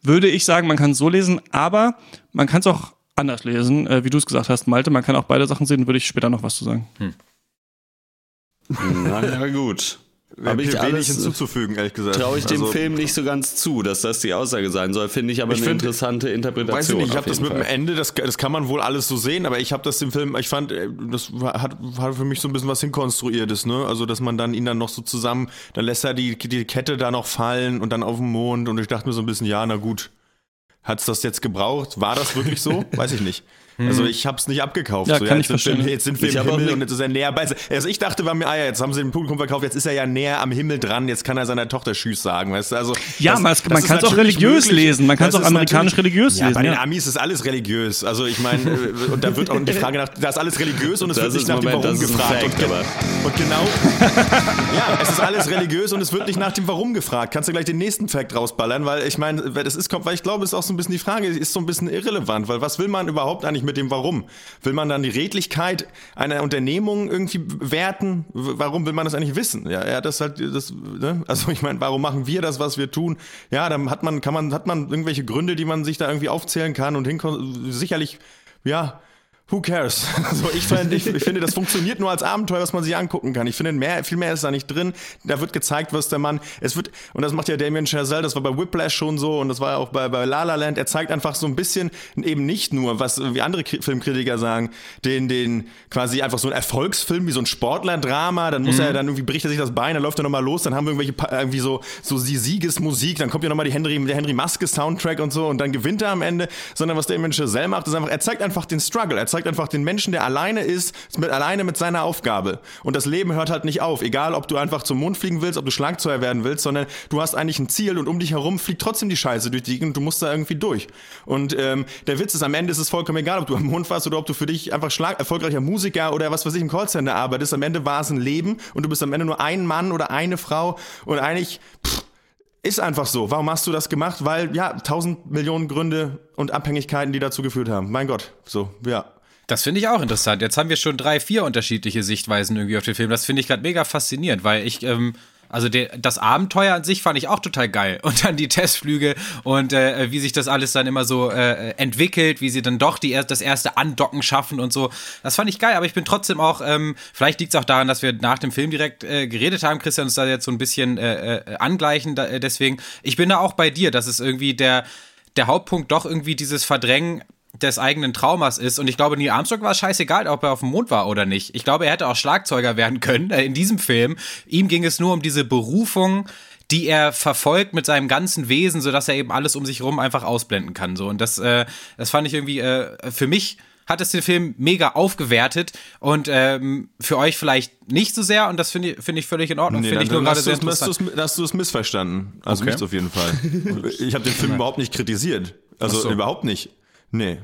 würde ich sagen, man kann es so lesen, aber man kann es auch anders lesen, äh, wie du es gesagt hast, Malte. Man kann auch beide Sachen sehen, würde ich später noch was zu sagen. Na ja, gut. Habe Habe ich wenig alles, hinzuzufügen, ehrlich gesagt. traue ich dem Also, Film nicht so ganz zu, dass das die Aussage sein soll. Finde ich aber Ich eine find- interessante Interpretation. Weiß ich nicht, ich habe das mit dem Fall. Ende, das, das kann man wohl alles so sehen, aber ich habe das dem Film, ich fand, äh, das war- hat, hat für mich so ein bisschen was hinkonstruiertes, ne? Also, dass man dann ihn dann noch so zusammen, dann lässt er die, die Kette da noch fallen und dann auf dem Mond und ich dachte mir so ein bisschen, ja, na gut, hat's das jetzt gebraucht? War das wirklich so? Weiß ich nicht. Also ich habe es nicht abgekauft. Ja, so, kann jetzt ich sind wir, verstehen. Jetzt sind wir Ich im Himmel und jetzt ist er näher bei. Also ich dachte, war mir, ah ja, jetzt haben sie den Publikum verkauft, jetzt ist er ja näher am Himmel dran, jetzt kann er seiner Tochter Tschüss sagen, weißt du? Also Ja, man- man ist kann's auch religiös lesen, man kann's Das auch amerikanisch religiös ja, lesen, Bei den ja. Amis ist alles religiös. Also ich meine, äh, und da wird auch die Frage nach, da ist alles religiös und es Das wird nicht nach dem Moment, Warum das ist ein gefragt. Fact, und, und genau, ja, es ist alles religiös und es wird nicht nach dem Warum gefragt. Kannst du gleich den nächsten Fact rausballern, weil ich meine, weil das ist, kommt, weil ich glaube, es ist auch so ein bisschen die Frage, ist so ein bisschen irrelevant, weil was will man überhaupt eigentlich mit dem Warum? Will man dann die Redlichkeit einer Unternehmung irgendwie werten? Warum will man das eigentlich wissen? Ja, ja, das halt, das, ne? also ich meine, warum machen wir das, was wir tun? Ja, dann hat man, kann man, hat man irgendwelche Gründe, die man sich da irgendwie aufzählen kann und hinkommt, sicherlich, ja, Who cares? Also ich, find, ich, ich finde, das funktioniert nur als Abenteuer, was man sich angucken kann. Ich finde, mehr, viel mehr ist da nicht drin. Da wird gezeigt, was der Mann, es wird, und das macht ja Damien Chazelle, das war bei Whiplash schon so und das war auch bei, bei La La Land. Er zeigt einfach so ein bisschen eben nicht nur, was wie andere Kri- Filmkritiker sagen, den, den quasi einfach so ein Erfolgsfilm, wie so ein Sportlerdrama, dann muss er, dann irgendwie bricht er sich das Bein, dann läuft er nochmal los, dann haben wir irgendwelche, irgendwie so, so die Siegesmusik, dann kommt ja nochmal die Henry, der Henry Maske Soundtrack und so und dann gewinnt er am Ende, sondern was Damien Chazelle macht, ist einfach, er zeigt einfach den Struggle, er zeigt einfach den Menschen, der alleine ist, mit, alleine mit seiner Aufgabe. Und das Leben hört halt nicht auf, egal ob du einfach zum Mond fliegen willst, ob du Schlagzeuger werden willst, sondern du hast eigentlich ein Ziel und um dich herum fliegt trotzdem die Scheiße durch die Gegend und du musst da irgendwie durch. Und ähm, der Witz ist, am Ende ist es vollkommen egal, ob du am Mond warst oder ob du für dich einfach Schlag erfolgreicher Musiker oder was weiß ich im Callcenter arbeitest. Am Ende war es ein Leben und du bist am Ende nur ein Mann oder eine Frau und eigentlich pff, ist einfach so. Warum hast du das gemacht? Weil, ja, tausend Millionen Gründe und Abhängigkeiten, die dazu geführt haben. Mein Gott, so, ja. Das finde ich auch interessant. Jetzt haben wir schon drei, vier unterschiedliche Sichtweisen irgendwie auf den Film. Das finde ich gerade mega faszinierend, weil ich, ähm, also der, das Abenteuer an sich fand ich auch total geil. Und dann die Testflüge und äh, wie sich das alles dann immer so äh, entwickelt, wie sie dann doch die, das erste Andocken schaffen und so. Das fand ich geil, aber ich bin trotzdem auch, ähm, vielleicht liegt es auch daran, dass wir nach dem Film direkt äh, geredet haben, Christian, uns da jetzt so ein bisschen äh, äh, angleichen. Da, äh, deswegen, ich bin da auch bei dir, dass es irgendwie der, der Hauptpunkt doch irgendwie dieses Verdrängen des eigenen Traumas ist. Und ich glaube, Neil Armstrong war es scheißegal, ob er auf dem Mond war oder nicht. Ich glaube, er hätte auch Schlagzeuger werden können äh, in diesem Film. Ihm ging es nur um diese Berufung, die er verfolgt mit seinem ganzen Wesen, sodass er eben alles um sich herum einfach ausblenden kann. So. Und das, äh, das fand ich irgendwie äh, für mich hat es den Film mega aufgewertet und ähm, für euch vielleicht nicht so sehr und das finde ich, finde ich völlig in Ordnung. finde ich nur gerade sehr interessant. hast hast du es missverstanden. Also Okay. mich auf jeden Fall. Ich habe den Film überhaupt nicht kritisiert. Also so. überhaupt nicht. Nee.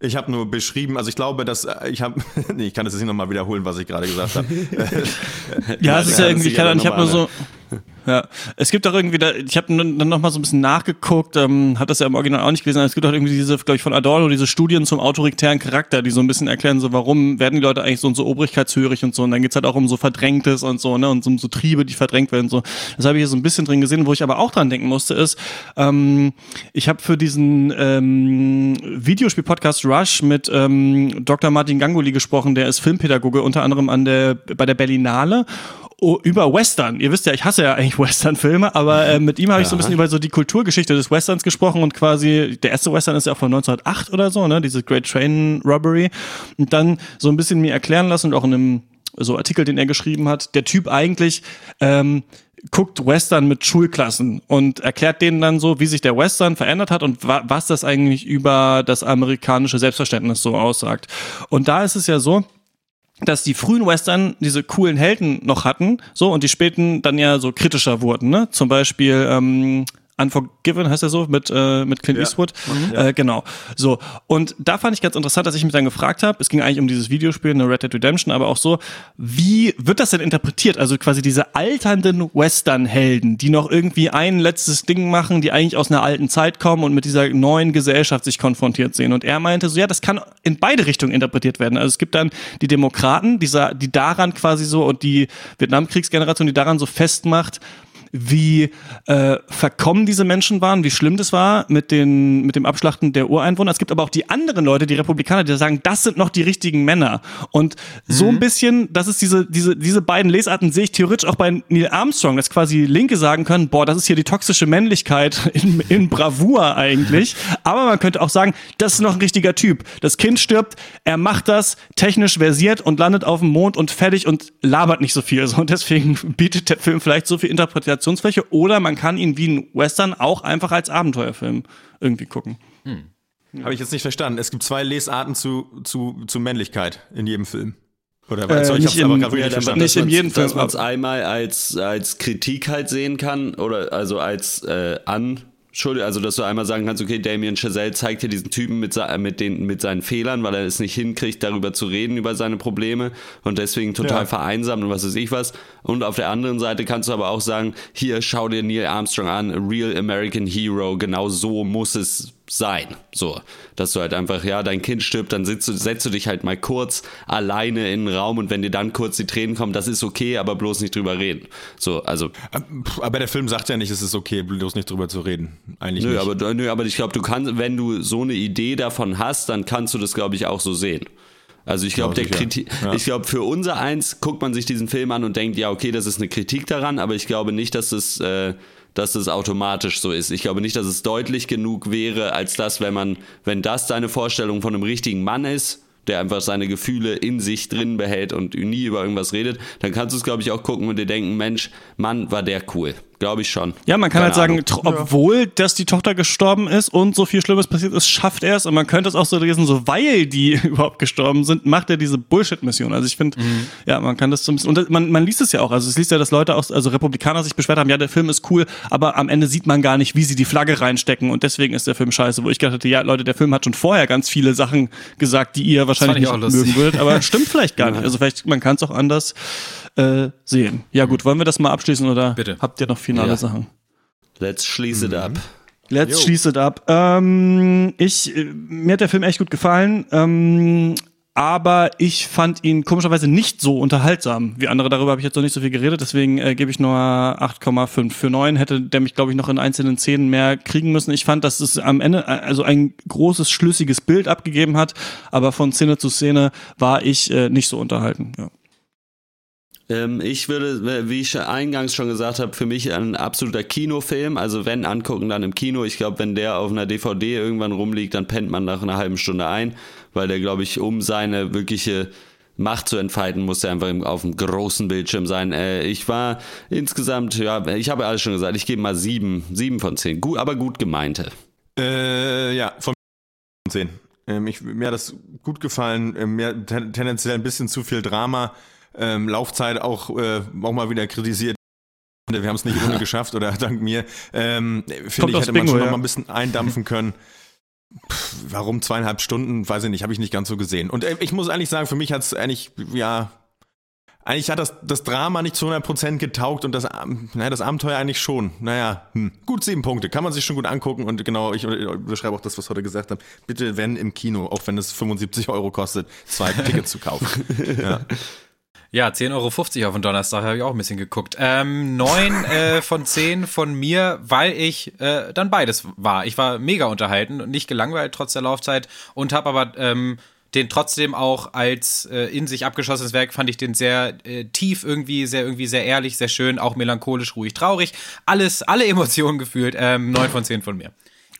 Ich habe nur beschrieben, also ich glaube, dass äh, ich habe, nee, ich kann das jetzt nicht nochmal wiederholen, was ich gerade gesagt habe. Ja, es ist ja irgendwie, Ahnung, ich habe nur so. Ja, es gibt auch irgendwie, da, ich habe dann noch mal so ein bisschen nachgeguckt, ähm, hat das ja im Original auch nicht gelesen, aber es gibt auch irgendwie diese, glaube ich, von Adorno, diese Studien zum autoritären Charakter, die so ein bisschen erklären, so warum werden die Leute eigentlich so und so obrigkeitshörig und so. Und dann geht's halt auch um so Verdrängtes und so, ne, und um so Triebe, die verdrängt werden. So. Das habe ich hier so ein bisschen drin gesehen, wo ich aber auch dran denken musste, ist, ähm, ich habe für diesen ähm, Videospiel-Podcast Rush mit ähm, Dr. Martin Ganguly gesprochen, der ist Filmpädagoge, unter anderem an der bei der Berlinale über Western. Ihr wisst ja, ich hasse ja eigentlich Western-Filme, aber äh, mit ihm habe ich so ein bisschen über so die Kulturgeschichte des Westerns gesprochen und quasi, der erste Western ist ja auch von 1908 oder so, ne, dieses Great Train Robbery. Und dann so ein bisschen mir erklären lassen und auch in einem so Artikel, den er geschrieben hat, der Typ eigentlich ähm, guckt Western mit Schulklassen und erklärt denen dann so, wie sich der Western verändert hat und wa was das eigentlich über das amerikanische Selbstverständnis so aussagt. Und da ist es ja so, dass die frühen Western diese coolen Helden noch hatten, so und die späten dann ja so kritischer wurden, ne? Zum Beispiel ähm, Unforgiven heißt er so mit äh, mit Clint Eastwood, äh, genau. So und da fand ich ganz interessant, dass ich mich dann gefragt habe. Es ging eigentlich um dieses Videospiel, eine Red Dead Redemption, aber auch so, wie wird das denn interpretiert? Also quasi diese alternden Western-Helden, die noch irgendwie ein letztes Ding machen, die eigentlich aus einer alten Zeit kommen und mit dieser neuen Gesellschaft sich konfrontiert sehen. Und er meinte so, ja, das kann in beide Richtungen interpretiert werden. Also es gibt dann die Demokraten, die, die daran quasi so und die Vietnamkriegsgeneration, die daran so festmacht, wie äh, verkommen diese Menschen waren, wie schlimm das war mit, den, mit dem Abschlachten der Ureinwohner. Es gibt aber auch die anderen Leute, die Republikaner, die sagen, das sind noch die richtigen Männer. Und so ein bisschen, das ist diese, diese, diese beiden Lesarten sehe ich theoretisch auch bei Neil Armstrong, dass quasi Linke sagen können, boah, das ist hier die toxische Männlichkeit in, in Bravour eigentlich. Aber man könnte auch sagen, das ist noch ein richtiger Typ. Das Kind stirbt, er macht das technisch versiert und landet auf dem Mond und fertig und labert nicht so viel. So, Und deswegen bietet der Film vielleicht so viel Interpretationsfläche. Oder man kann ihn wie ein Western auch einfach als Abenteuerfilm irgendwie gucken. Habe ich jetzt nicht verstanden. Es gibt zwei Lesarten zu, zu, zu Männlichkeit in jedem Film. Oder also, ich nicht hab's aber ja, nicht nicht in jedem dass Film, man es einmal als, als Kritik halt sehen kann oder also als äh, an. Entschuldigung, also dass du einmal sagen kannst, okay, Damien Chazelle zeigt hier diesen Typen mit, mit, den, mit seinen Fehlern, weil er es nicht hinkriegt, darüber zu reden, über seine Probleme und deswegen total Ja. vereinsamt und was weiß ich was. Und auf der anderen Seite kannst du aber auch sagen, hier, schau dir Neil Armstrong an, real American Hero, genau so muss es sein. So, dass du halt einfach, ja, dein Kind stirbt, dann sitzt du, setzt du dich halt mal kurz alleine in den Raum und wenn dir dann kurz die Tränen kommen, das ist okay, aber bloß nicht drüber reden. So, also, Pff, Aber der Film sagt ja nicht, es ist okay, bloß nicht drüber zu reden. Eigentlich nö, nicht. aber, nö, aber ich glaube, du kannst, wenn du so eine Idee davon hast, dann kannst du das, glaube ich, auch so sehen. Also ich glaube, Ja, der. Kritik, Ja. ich glaube, für unser eins guckt man sich diesen Film an und denkt, ja, okay, das ist eine Kritik daran, aber ich glaube nicht, dass das, äh, dass das automatisch so ist. Ich glaube nicht, dass es deutlich genug wäre, als das, wenn man, wenn das deine Vorstellung von einem richtigen Mann ist, der einfach seine Gefühle in sich drin behält und nie über irgendwas redet, dann kannst du es, glaube ich, auch gucken und dir denken, Mensch, Mann, war der cool. Glaube ich schon. Ja, man kann Keine halt sagen, tr- obwohl, dass die Tochter gestorben ist und so viel Schlimmes passiert ist, schafft er es. Und man könnte es auch so lesen, so weil die überhaupt gestorben sind, macht er diese Bullshit-Mission. Also ich finde, ja, man kann das so ein bisschen, und man, man liest es ja auch. Also es liest ja, dass Leute auch, also Republikaner sich beschwert haben, ja, der Film ist cool, aber am Ende sieht man gar nicht, wie sie die Flagge reinstecken und deswegen ist der Film scheiße. Wo ich gedacht hätte, ja, Leute, der Film hat schon vorher ganz viele Sachen gesagt, die ihr wahrscheinlich nicht lustig. mögen würdet, aber stimmt vielleicht gar nicht. Also vielleicht, man kann es auch anders äh, sehen. Ja gut, wollen wir das mal abschließen oder Bitte. habt ihr noch finale Ja. Sachen? Let's schließ it up. Let's schließ it up. Ähm, ich, äh, mir hat der Film echt gut gefallen, ähm, aber ich fand ihn komischerweise nicht so unterhaltsam wie andere. Darüber habe ich jetzt noch nicht so viel geredet, deswegen äh, gebe ich nur 8,5. Für 9 hätte der mich, glaube ich, noch in einzelnen Szenen mehr kriegen müssen. Ich fand, dass es am Ende äh, also ein großes, schlüssiges Bild abgegeben hat, aber von Szene zu Szene war ich äh, nicht so unterhalten. Ja. Ähm, ich würde, wie ich eingangs schon gesagt habe, für mich ein absoluter Kinofilm. Also wenn angucken, dann im Kino. Ich glaube, wenn der auf einer DVD irgendwann rumliegt, dann pennt man nach einer halben Stunde ein, weil der, glaube ich, um seine wirkliche Macht zu entfalten, muss er einfach auf dem großen Bildschirm sein. Äh, ich war insgesamt, ja, ich habe alles schon gesagt, ich gebe mal sieben, sieben von zehn. Gut, aber gut gemeinte. Äh, ja, von 10. Ähm, ich, mir hat das gut gefallen. Ähm, mir ten, tendenziell ein bisschen zu viel Drama. Ähm, Laufzeit auch, äh, auch mal wieder kritisiert. Wir haben es nicht ohne geschafft oder dank mir. Ähm, Finde ich, hätte man Bingo, schon noch ja. mal ein bisschen eindampfen können. Pff, warum zweieinhalb Stunden? Weiß ich nicht, habe ich nicht ganz so gesehen. Und äh, ich muss eigentlich sagen, für mich hat es eigentlich, ja, eigentlich hat das, das Drama nicht zu 100% getaugt und das, Ab- naja, das Abenteuer eigentlich schon. Naja, hm. gut sieben Punkte. Kann man sich schon gut angucken und genau, ich beschreibe auch das, was heute gesagt haben. Bitte, wenn im Kino, auch wenn es 75 Euro kostet, zwei Tickets zu kaufen. Ja. Ja, 10,50 Euro auf den Donnerstag habe ich auch ein bisschen geguckt. Ähm, 9 äh, von 10 von mir, weil ich äh, dann beides war. Ich war mega unterhalten und nicht gelangweilt trotz der Laufzeit und habe aber ähm, den trotzdem auch als äh, in sich abgeschlossenes Werk fand ich den sehr äh, tief irgendwie, sehr irgendwie sehr ehrlich, sehr schön, auch melancholisch, ruhig, traurig. Alles, alle Emotionen gefühlt. Ähm, 9 von 10 von mir.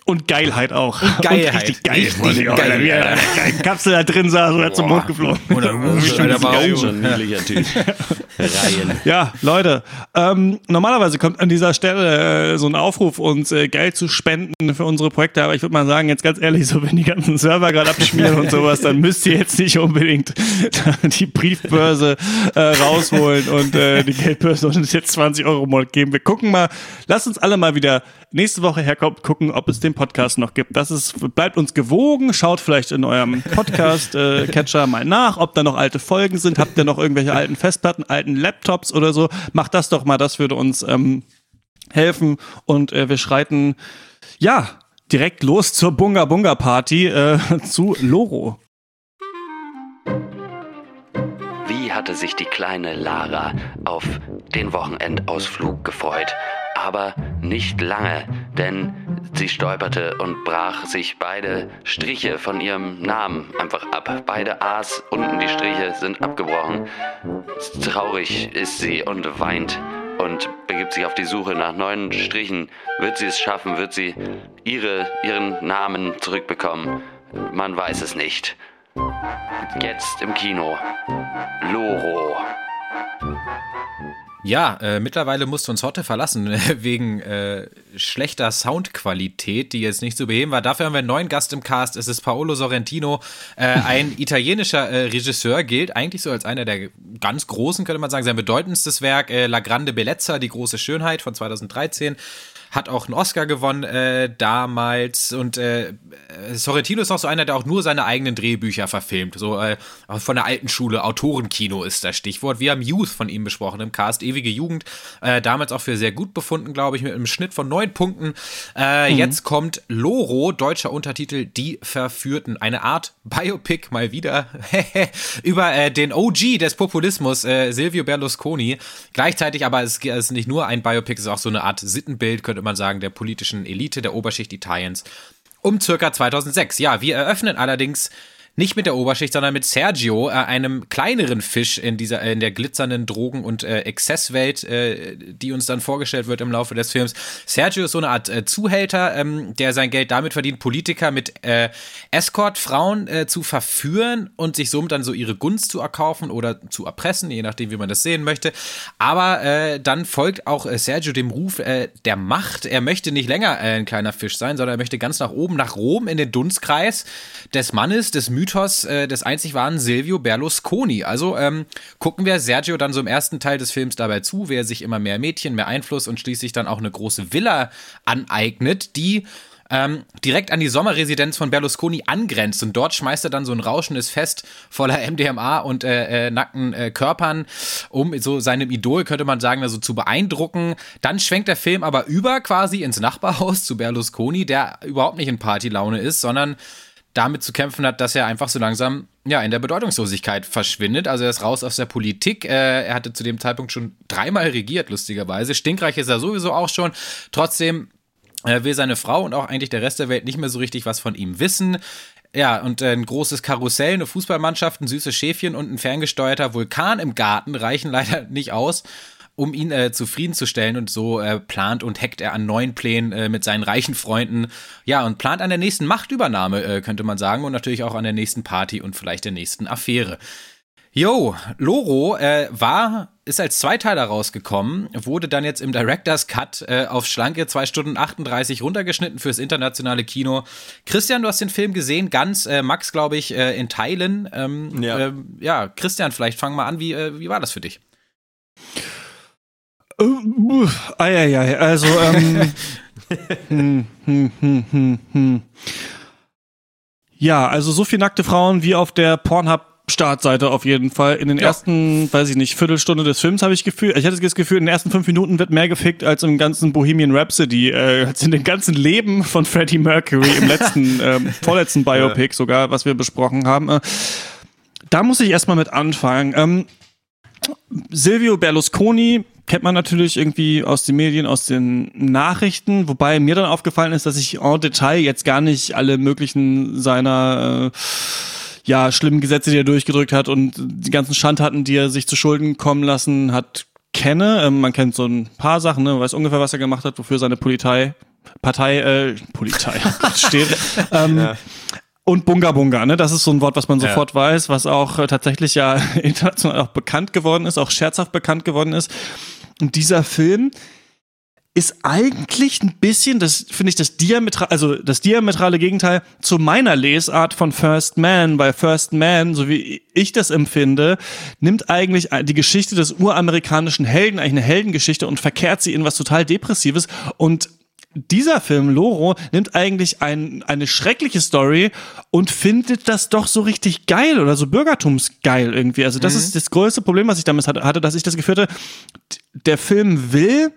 Und Geilheit auch. Und Geilheit. richtig geil. Richtig auch, geil, Alter, wie er in kleinen Kapsel da drin saß oder zum Mond geflogen. Oder, Alter, war Geil, auch, schon ein niedlicher Typ. Reihen. Ja, Leute, ähm, normalerweise kommt an dieser Stelle äh, so ein Aufruf, uns äh, Geld zu spenden für unsere Projekte, aber ich würde mal sagen, jetzt ganz ehrlich, so wenn die ganzen Server gerade abschmieren und sowas, dann müsst ihr jetzt nicht unbedingt die Briefbörse äh, rausholen und äh, die Geldbörse und uns jetzt 20 Euro mal geben. Wir gucken mal, lasst uns alle mal wieder nächste Woche herkommen, gucken, ob es den Podcast noch gibt. Das ist, bleibt uns gewogen, schaut vielleicht in eurem Podcast-Catcher mal nach, ob da noch alte Folgen sind, habt ihr noch irgendwelche alten Festplatten, alten Laptops oder so, macht das doch mal, das würde uns ähm, helfen und äh, wir schreiten, ja, direkt los zur Bunga Bunga Party äh, zu Loro. Wie hatte sich die kleine Lara auf den Wochenendausflug gefreut? Aber nicht lange, denn sie stolperte und brach sich beide Striche von ihrem Namen einfach ab. Beide A's unten die Striche sind abgebrochen. Traurig ist sie und weint und begibt sich auf die Suche nach neuen Strichen. Wird sie es schaffen? Wird sie ihre, ihren Namen zurückbekommen? Man weiß es nicht. Jetzt im Kino. Loro. Ja, äh, mittlerweile musste uns Hotte verlassen, wegen äh, schlechter Soundqualität, die jetzt nicht zu beheben war. Dafür haben wir einen neuen Gast im Cast. Es ist Paolo Sorrentino, äh, ein italienischer äh, Regisseur, gilt eigentlich so als einer der ganz großen, könnte man sagen. Sein bedeutendstes Werk, äh, La Grande Bellezza, die große Schönheit von 2013 hat auch einen Oscar gewonnen äh, damals und äh, Sorrentino ist auch so einer, der auch nur seine eigenen Drehbücher verfilmt, so äh, von der alten Schule, Autorenkino ist das Stichwort. Wir haben Youth von ihm besprochen im Cast, ewige Jugend, äh, damals auch für sehr gut befunden, glaube ich, mit einem Schnitt von neun Punkten. Äh, mhm. Jetzt kommt Loro, deutscher Untertitel, Die Verführten, eine Art Biopic mal wieder über äh, den OG des Populismus, äh, Silvio Berlusconi. Gleichzeitig aber es ist nicht nur ein Biopic, es ist auch so eine Art Sittenbild, könnte man sagen, der politischen Elite der Oberschicht Italiens um circa 2006. Ja, wir eröffnen allerdings nicht mit der Oberschicht, sondern mit Sergio, äh, einem kleineren Fisch in dieser in der glitzernden Drogen- und äh, Exzesswelt, äh, die uns dann vorgestellt wird im Laufe des Films. Sergio ist so eine Art äh, Zuhälter, ähm, der sein Geld damit verdient, Politiker mit äh, Escort-Frauen äh, zu verführen und sich somit dann so ihre Gunst zu erkaufen oder zu erpressen, je nachdem, wie man das sehen möchte. Aber äh, dann folgt auch äh, Sergio dem Ruf äh, der Macht. Er möchte nicht länger äh, ein kleiner Fisch sein, sondern er möchte ganz nach oben, nach Rom in den Dunstkreis des Mannes, des Mythos Mythos äh, des einzig wahren Silvio Berlusconi. Also ähm, gucken wir Sergio dann so im ersten Teil des Films dabei zu, wie er sich immer mehr Mädchen, mehr Einfluss und schließlich dann auch eine große Villa aneignet, die ähm, direkt an die Sommerresidenz von Berlusconi angrenzt. Und dort schmeißt er dann so ein rauschendes Fest voller MDMA und äh, äh, nackten äh, Körpern, um so seinem Idol, könnte man sagen, also zu beeindrucken. Dann schwenkt der Film aber über quasi ins Nachbarhaus zu Berlusconi, der überhaupt nicht in Partylaune ist, sondern damit zu kämpfen hat, dass er einfach so langsam ja in der Bedeutungslosigkeit verschwindet. Also er ist raus aus der Politik. Äh, er hatte zu dem Zeitpunkt schon dreimal regiert, lustigerweise. Stinkreich ist er sowieso auch schon. Trotzdem äh, will seine Frau und auch eigentlich der Rest der Welt nicht mehr so richtig was von ihm wissen. Ja, und ein großes Karussell, eine Fußballmannschaft, ein süßes Schäfchen und ein ferngesteuerter Vulkan im Garten reichen leider nicht aus um ihn äh, zufriedenzustellen und so äh, plant und hackt er an neuen Plänen äh, mit seinen reichen Freunden. Ja, und plant an der nächsten Machtübernahme, äh, könnte man sagen, und natürlich auch an der nächsten Party und vielleicht der nächsten Affäre. Jo, Loro äh, war, ist als Zweiteiler rausgekommen, wurde dann jetzt im Director's Cut äh, auf schlanke 2 Stunden 38 runtergeschnitten fürs internationale Kino. Christian, du hast den Film gesehen, ganz, äh, Max, glaube ich, äh, in Teilen. Ähm, ja. Äh, ja, Christian, vielleicht fang mal an, wie, äh, wie war das für dich? Eieiei, also, ähm, hm, hm, hm, hm, hm. Ja, also so viel nackte Frauen wie auf der Pornhub Startseite auf jeden Fall. In den ja. ersten, weiß ich nicht, Viertelstunde des Films habe ich Gefühl, ich hatte das Gefühl, in den ersten fünf Minuten wird mehr gefickt als im ganzen Bohemian Rhapsody, äh, als in dem ganzen Leben von Freddie Mercury im letzten, ähm, vorletzten Biopic sogar, was wir besprochen haben. Äh, da muss ich erstmal mit anfangen. Ähm, Silvio Berlusconi kennt man natürlich irgendwie aus den Medien, aus den Nachrichten, wobei mir dann aufgefallen ist, dass ich en Detail jetzt gar nicht alle möglichen seiner äh, ja schlimmen Gesetze, die er durchgedrückt hat und die ganzen Schandtaten, die er sich zu Schulden kommen lassen hat, kenne. Ähm, man kennt so ein paar Sachen, ne? man weiß ungefähr, was er gemacht hat, wofür seine Polizei Partei, äh, Polizei steht. ähm, ja. Und Bunga Bunga, ne? Das ist so ein Wort, was man sofort ja. weiß, was auch äh, tatsächlich ja international auch bekannt geworden ist, auch scherzhaft bekannt geworden ist. Und dieser Film ist eigentlich ein bisschen, das finde ich, das diametral, also das diametrale Gegenteil zu meiner Lesart von First Man, weil First Man, so wie ich das empfinde, nimmt eigentlich die Geschichte des uramerikanischen Helden, eigentlich eine Heldengeschichte und verkehrt sie in was total Depressives und dieser Film, Loro, nimmt eigentlich ein, eine schreckliche Story und findet das doch so richtig geil oder so bürgertumsgeil irgendwie. Also das mhm. ist das größte Problem, was ich damit hatte, dass ich das Gefühl hatte, der Film will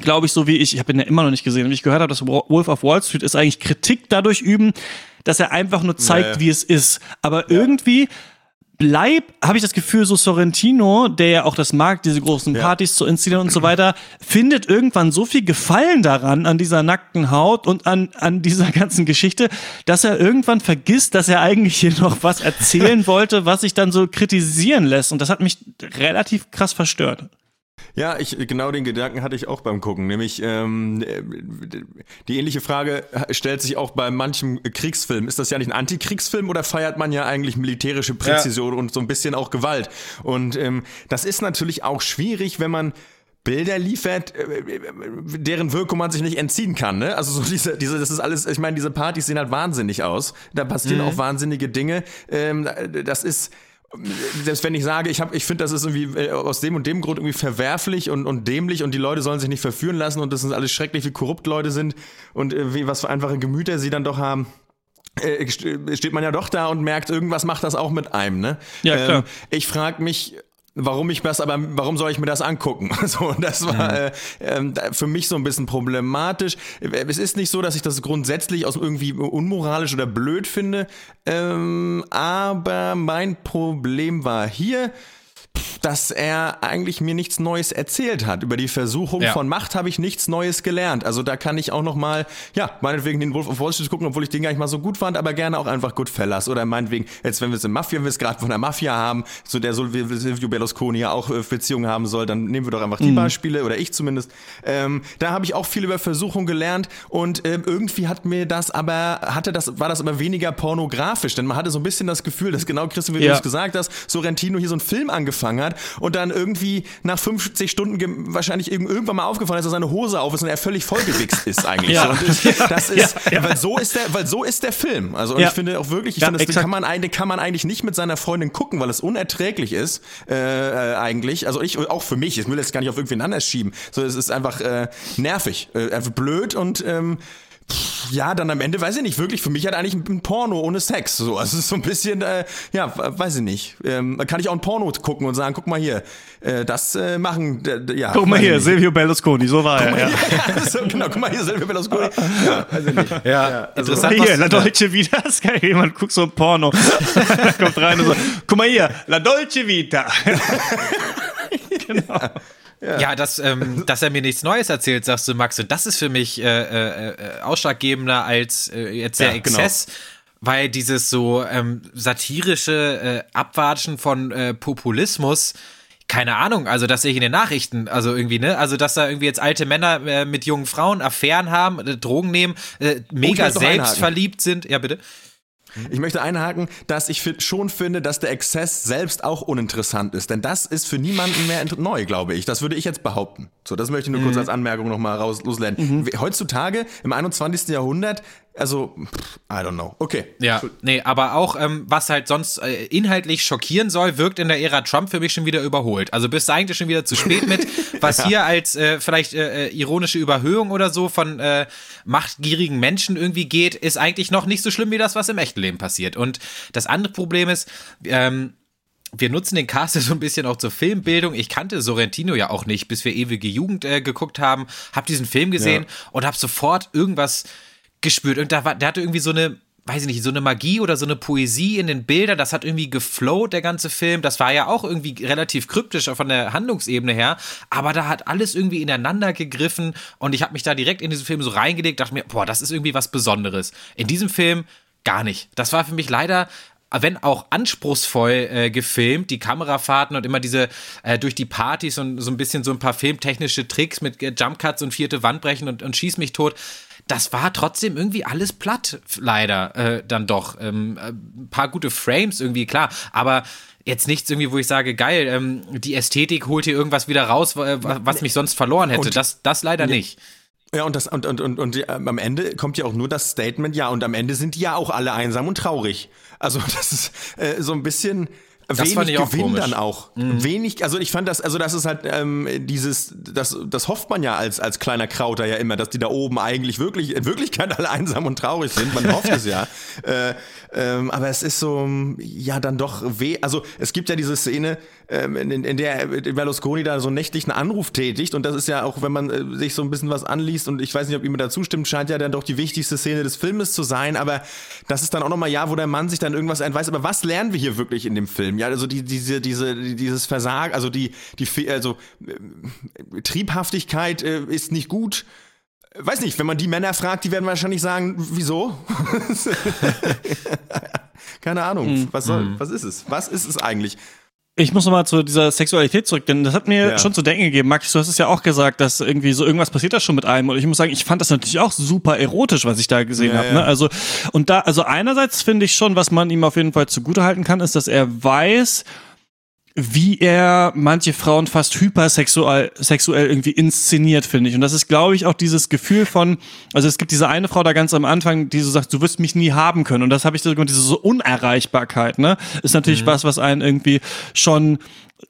glaube ich, so wie ich, ich habe ihn ja immer noch nicht gesehen, wie ich gehört habe, dass Wolf of Wall Street ist eigentlich Kritik dadurch üben, dass er einfach nur zeigt, naja. wie es ist. Aber ja. irgendwie bleibt, habe ich das Gefühl, so Sorrentino, der ja auch das mag, diese großen Partys ja. zu inszenieren und so weiter, findet irgendwann so viel Gefallen daran, an dieser nackten Haut und an, an dieser ganzen Geschichte, dass er irgendwann vergisst, dass er eigentlich hier noch was erzählen wollte, was sich dann so kritisieren lässt. Und das hat mich relativ krass verstört. Ja, ich, genau den Gedanken hatte ich auch beim Gucken. Nämlich ähm, die ähnliche Frage stellt sich auch bei manchem Kriegsfilm. Ist das ja nicht ein Antikriegsfilm oder feiert man ja eigentlich militärische Präzision ja. und so ein bisschen auch Gewalt? Und ähm, das ist natürlich auch schwierig, wenn man Bilder liefert, äh, deren Wirkung man sich nicht entziehen kann. Ne? Also so diese, diese, das ist alles, ich meine, diese Partys sehen halt wahnsinnig aus. Da passieren mhm. auch wahnsinnige Dinge. Ähm, das ist selbst wenn ich sage, ich, hab, ich finde, das ist irgendwie äh, aus dem und dem Grund irgendwie verwerflich und, und dämlich und die Leute sollen sich nicht verführen lassen und das sind alles schrecklich, wie korrupt Leute sind und äh, wie, was für einfache Gemüter sie dann doch haben. Äh, steht man ja doch da und merkt, irgendwas macht das auch mit einem, ne? Ja, klar. Ähm, ich frage mich, warum ich das, aber warum soll ich mir das angucken? So, das war mhm. äh, äh, für mich so ein bisschen problematisch. Es ist nicht so, dass ich das grundsätzlich aus irgendwie unmoralisch oder blöd finde, ähm, aber mein Problem war hier, dass er eigentlich mir nichts Neues erzählt hat. Über die Versuchung ja. von Macht habe ich nichts Neues gelernt. Also da kann ich auch noch mal, ja, meinetwegen den Wolf of Wall Street gucken, obwohl ich den gar nicht mal so gut fand, aber gerne auch einfach Goodfellas oder meinetwegen, jetzt wenn wir es in Mafia, wenn wir es gerade von der Mafia haben, zu der Silvio Berlusconi ja auch äh, Beziehungen haben soll, dann nehmen wir doch einfach die mhm. Beispiele oder ich zumindest. Ähm, da habe ich auch viel über Versuchung gelernt und ähm, irgendwie hat mir das aber, hatte das, war das aber weniger pornografisch, denn man hatte so ein bisschen das Gefühl, dass genau Christoph, wie ja. du es gesagt hast, Sorrentino hier so einen Film angefangen hat und dann irgendwie nach 50 Stunden wahrscheinlich irgendwann mal aufgefallen ist, dass seine Hose auf ist und er völlig vollgewichst ist eigentlich. ja. das, das ist, ja, ja. weil so ist der, weil so ist der Film. Also ja. ich finde auch wirklich, ich finde, das kann man, eigentlich, kann man eigentlich nicht mit seiner Freundin gucken, weil es unerträglich ist äh, äh, eigentlich. Also ich auch für mich. Ich will jetzt gar nicht auf irgendwen anders schieben. So, es ist einfach äh, nervig, äh, einfach blöd und ähm, ja, dann am Ende, weiß ich nicht, wirklich, für mich hat eigentlich ein Porno ohne Sex. So, also es ist so ein bisschen, äh, ja, weiß ich nicht. Ähm, kann ich auch ein Porno gucken und sagen, guck mal hier, äh, das äh, machen, ja. Guck mal hier, Silvio Berlusconi, so war er. Ja. Hier, ja, so, genau, guck mal hier, Silvio Berlusconi. Ja, weiß ich nicht. Ja, ja also, interessant. Hier, La Dolce Vita, das ist geil, jemand guckt so ein Porno, kommt rein und so, guck mal hier, La Dolce Vita. genau. Ja, ja dass, ähm, dass er mir nichts Neues erzählt, sagst du, Max. Und das ist für mich äh, äh, äh ausschlaggebender als äh, jetzt der ja, genau. Exzess. Genau. Weil dieses so ähm, satirische äh, Abwatschen von äh, Populismus, keine Ahnung, also das sehe ich in den Nachrichten, also irgendwie, ne? Also, dass da irgendwie jetzt alte Männer äh, mit jungen Frauen Affären haben, äh, Drogen nehmen, äh, mega oh, selbstverliebt sind. Ja, bitte. Ich möchte einhaken, dass ich schon finde, dass der Exzess selbst auch uninteressant ist. Denn das ist für niemanden mehr neu, glaube ich. Das würde ich jetzt behaupten. So, das möchte ich nur mhm. kurz als Anmerkung nochmal raus loslernen. Mhm. Heutzutage, im 21. Jahrhundert, also, I don't know. Okay. Ja, nee, aber auch, ähm, was halt sonst äh, inhaltlich schockieren soll, wirkt in der Ära Trump für mich schon wieder überholt. Also bist du eigentlich schon wieder zu spät mit, was ja. hier als äh, vielleicht äh, äh, ironische Überhöhung oder so von äh, machtgierigen Menschen irgendwie geht, ist eigentlich noch nicht so schlimm wie das, was im echten Leben passiert. Und das andere Problem ist, ähm, wir nutzen den Cast so ein bisschen auch zur Filmbildung. Ich kannte Sorrentino ja auch nicht, bis wir ewige Jugend äh, geguckt haben, hab diesen Film gesehen ja. und hab sofort irgendwas gespürt. Und da war, der hatte irgendwie so eine, weiß ich nicht, so eine Magie oder so eine Poesie in den Bildern. Das hat irgendwie geflowt, der ganze Film. Das war ja auch irgendwie relativ kryptisch von der Handlungsebene her. Aber da hat alles irgendwie ineinander gegriffen. Und ich habe mich da direkt in diesen Film so reingelegt, dachte mir, boah, das ist irgendwie was Besonderes. In diesem Film gar nicht. Das war für mich leider wenn auch anspruchsvoll äh, gefilmt, die Kamerafahrten und immer diese äh, durch die Partys und so ein bisschen so ein paar filmtechnische Tricks mit äh, Jumpcuts und vierte Wand brechen und, und schieß mich tot das war trotzdem irgendwie alles platt, leider äh, dann doch. Ähm, ein äh, paar gute Frames irgendwie, klar, aber jetzt nichts irgendwie, wo ich sage, geil, ähm, die Ästhetik holt hier irgendwas wieder raus, was mich sonst verloren hätte. Und, das, das leider ja. nicht. Ja, und, das, und, und, und, und ähm, am Ende kommt ja auch nur das Statement, ja, und am Ende sind die ja auch alle einsam und traurig. Also das ist äh, so ein bisschen das wenig Gewinn komisch. dann auch. Mhm. Wenig, also ich fand das, also das ist halt ähm, dieses, das, das hofft man ja als, als kleiner Krauter ja immer, dass die da oben eigentlich wirklich, in Wirklichkeit alle einsam und traurig sind. Man hofft es ja. Äh, ähm, aber es ist so, ja, dann doch weh. Also es gibt ja diese Szene, ähm, in, in der Berlusconi da so einen Anruf tätigt und das ist ja auch, wenn man äh, sich so ein bisschen was anliest und ich weiß nicht, ob ihm dazu stimmt, scheint ja dann doch die wichtigste Szene des Filmes zu sein, aber das ist dann auch nochmal, ja, wo der Mann sich dann irgendwas entweist. Aber was lernen wir hier wirklich in dem Film? Ja, also die, diese, diese, dieses Versagen, also die, die, also äh, Triebhaftigkeit äh, ist nicht gut weiß nicht, wenn man die Männer fragt, die werden wahrscheinlich sagen, wieso? Keine Ahnung, mhm. was soll, mhm. was ist es? Was ist es eigentlich? Ich muss nochmal zu dieser Sexualität zurück, denn das hat mir Ja. schon zu denken gegeben. Max, du hast es ja auch gesagt, dass irgendwie so irgendwas passiert da schon mit einem. Und ich muss sagen, ich fand das natürlich auch super erotisch, was ich da gesehen Ja, habe. ja. Ne? Also, und da, also einerseits finde ich schon, was man ihm auf jeden Fall zugutehalten kann, ist, dass er weiß, wie er manche Frauen fast hypersexuell sexuell irgendwie inszeniert, finde ich. Und das ist, glaube ich, auch dieses Gefühl von, also es gibt diese eine Frau da ganz am Anfang, die so sagt, du wirst mich nie haben können. Und das habe ich so, diese so Unerreichbarkeit, ne? Ist natürlich was, was einen irgendwie schon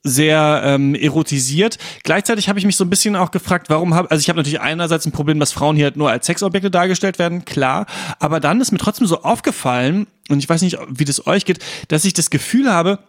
sehr ähm, erotisiert. Gleichzeitig habe ich mich so ein bisschen auch gefragt, warum habe, also ich habe natürlich einerseits ein Problem, dass Frauen hier halt nur als Sexobjekte dargestellt werden, klar, aber dann ist mir trotzdem so aufgefallen, und ich weiß nicht, wie das euch geht, dass ich das Gefühl habe,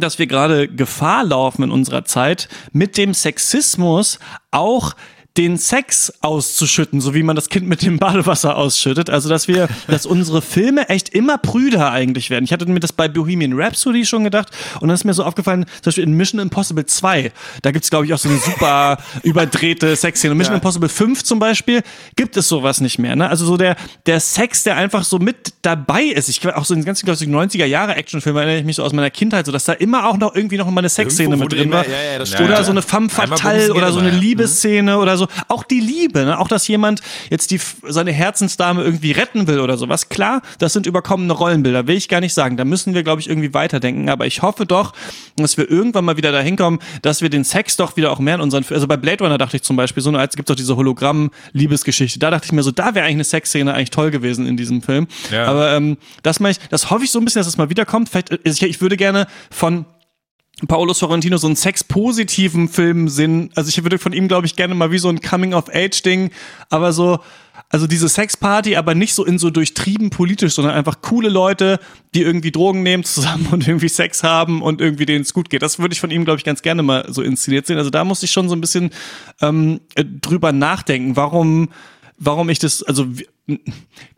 dass wir gerade Gefahr laufen in unserer Zeit, mit dem Sexismus auch den Sex auszuschütten, so wie man das Kind mit dem Badewasser ausschüttet. Also, dass wir, dass unsere Filme echt immer prüder eigentlich werden. Ich hatte mir das bei Bohemian Rhapsody schon gedacht und dann ist mir so aufgefallen, zum Beispiel in Mission Impossible 2, da gibt's glaube ich, auch so eine super überdrehte Sexszene. Mission Impossible 5 zum Beispiel gibt es sowas nicht mehr. Ne? Also so der, der Sex, der einfach so mit dabei ist. Ich auch so in den ganzen, glaube ich, 90er Jahre Actionfilme erinnere ich mich so aus meiner Kindheit, so dass da immer auch noch irgendwie noch mal eine Sexszene mit drin immer- war. ja, ja, oder so eine femme fatale oder so eine ja. Liebesszene oder so. Auch die Liebe, ne? auch dass jemand jetzt die, seine Herzensdame irgendwie retten will oder sowas. Klar, das sind überkommene Rollenbilder, will ich gar nicht sagen. Da müssen wir, glaube ich, irgendwie weiterdenken. Aber ich hoffe doch, dass wir irgendwann mal wieder dahin kommen, dass wir den Sex doch wieder auch mehr in unseren, also bei Blade Runner dachte ich zum Beispiel, so als gibt es doch diese Hologramm-Liebesgeschichte. Da dachte ich mir so, da wäre eigentlich eine Sexszene eigentlich toll gewesen in diesem Film. Ja. Aber ähm, das, meine ich, das hoffe ich so ein bisschen, dass es mal wiederkommt. Vielleicht, äh, ich, ich würde gerne von Paolo Sorrentino so einen sexpositiven Film sehen. Also ich würde von ihm, glaube ich, gerne mal wie so ein Coming-of-Age-Ding, aber so, also diese Sexparty, aber nicht so in so durchtrieben politisch, sondern einfach coole Leute, die irgendwie Drogen nehmen zusammen und irgendwie Sex haben und irgendwie denen es gut geht. Das würde ich von ihm, glaube ich, ganz gerne mal so inszeniert sehen. Also da muss ich schon so ein bisschen ähm, äh, drüber nachdenken, warum warum ich das, also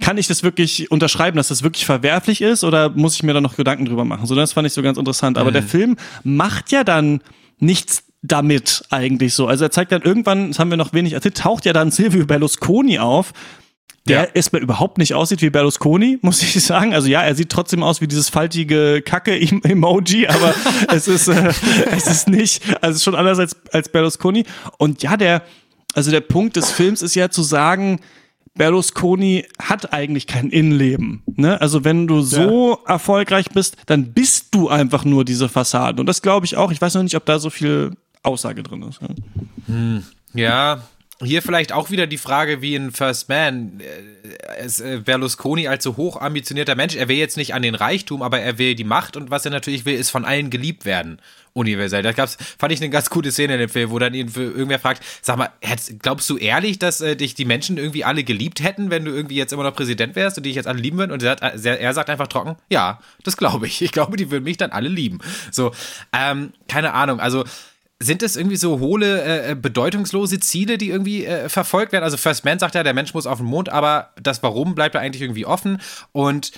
kann ich das wirklich unterschreiben, dass das wirklich verwerflich ist oder muss ich mir da noch Gedanken drüber machen? So, das fand ich so ganz interessant. Aber der Film macht ja dann nichts damit eigentlich so. Also er zeigt dann irgendwann, das haben wir noch wenig erzählt, taucht ja dann Silvio Berlusconi auf, der Ja. erstmal überhaupt nicht aussieht wie Berlusconi, muss ich sagen. Also ja, er sieht trotzdem aus wie dieses faltige Kacke-Emoji, aber es ist, äh, es ist nicht, also es ist schon anders als, als Berlusconi. Und ja, der, also der Punkt des Films ist ja zu sagen, Berlusconi hat eigentlich kein Innenleben. Ne? Also wenn du so erfolgreich bist, dann bist du einfach nur diese Fassaden. Und das glaube ich auch. Ich weiß noch nicht, ob da so viel Aussage drin ist. Ja. Ja, hier vielleicht auch wieder die Frage wie in First Man. Äh, äh, Berlusconi als so hoch ambitionierter Mensch, er will jetzt nicht an den Reichtum, aber er will die Macht und was er natürlich will, ist von allen geliebt werden. Universell. Da gab's, fand ich eine ganz gute Szene in dem Film, wo dann ihn irgendwer fragt, sag mal, glaubst du ehrlich, dass äh, dich die Menschen irgendwie alle geliebt hätten, wenn du irgendwie jetzt immer noch Präsident wärst und dich jetzt alle lieben würden? Und er, hat, äh, er sagt einfach trocken, ja, das glaube ich. Ich glaube, die würden mich dann alle lieben. So, ähm, keine Ahnung. Also sind es irgendwie so hohle, äh, bedeutungslose Ziele, die irgendwie äh, verfolgt werden? Also First Man sagt ja, der Mensch muss auf den Mond, aber das Warum bleibt da eigentlich irgendwie offen. Und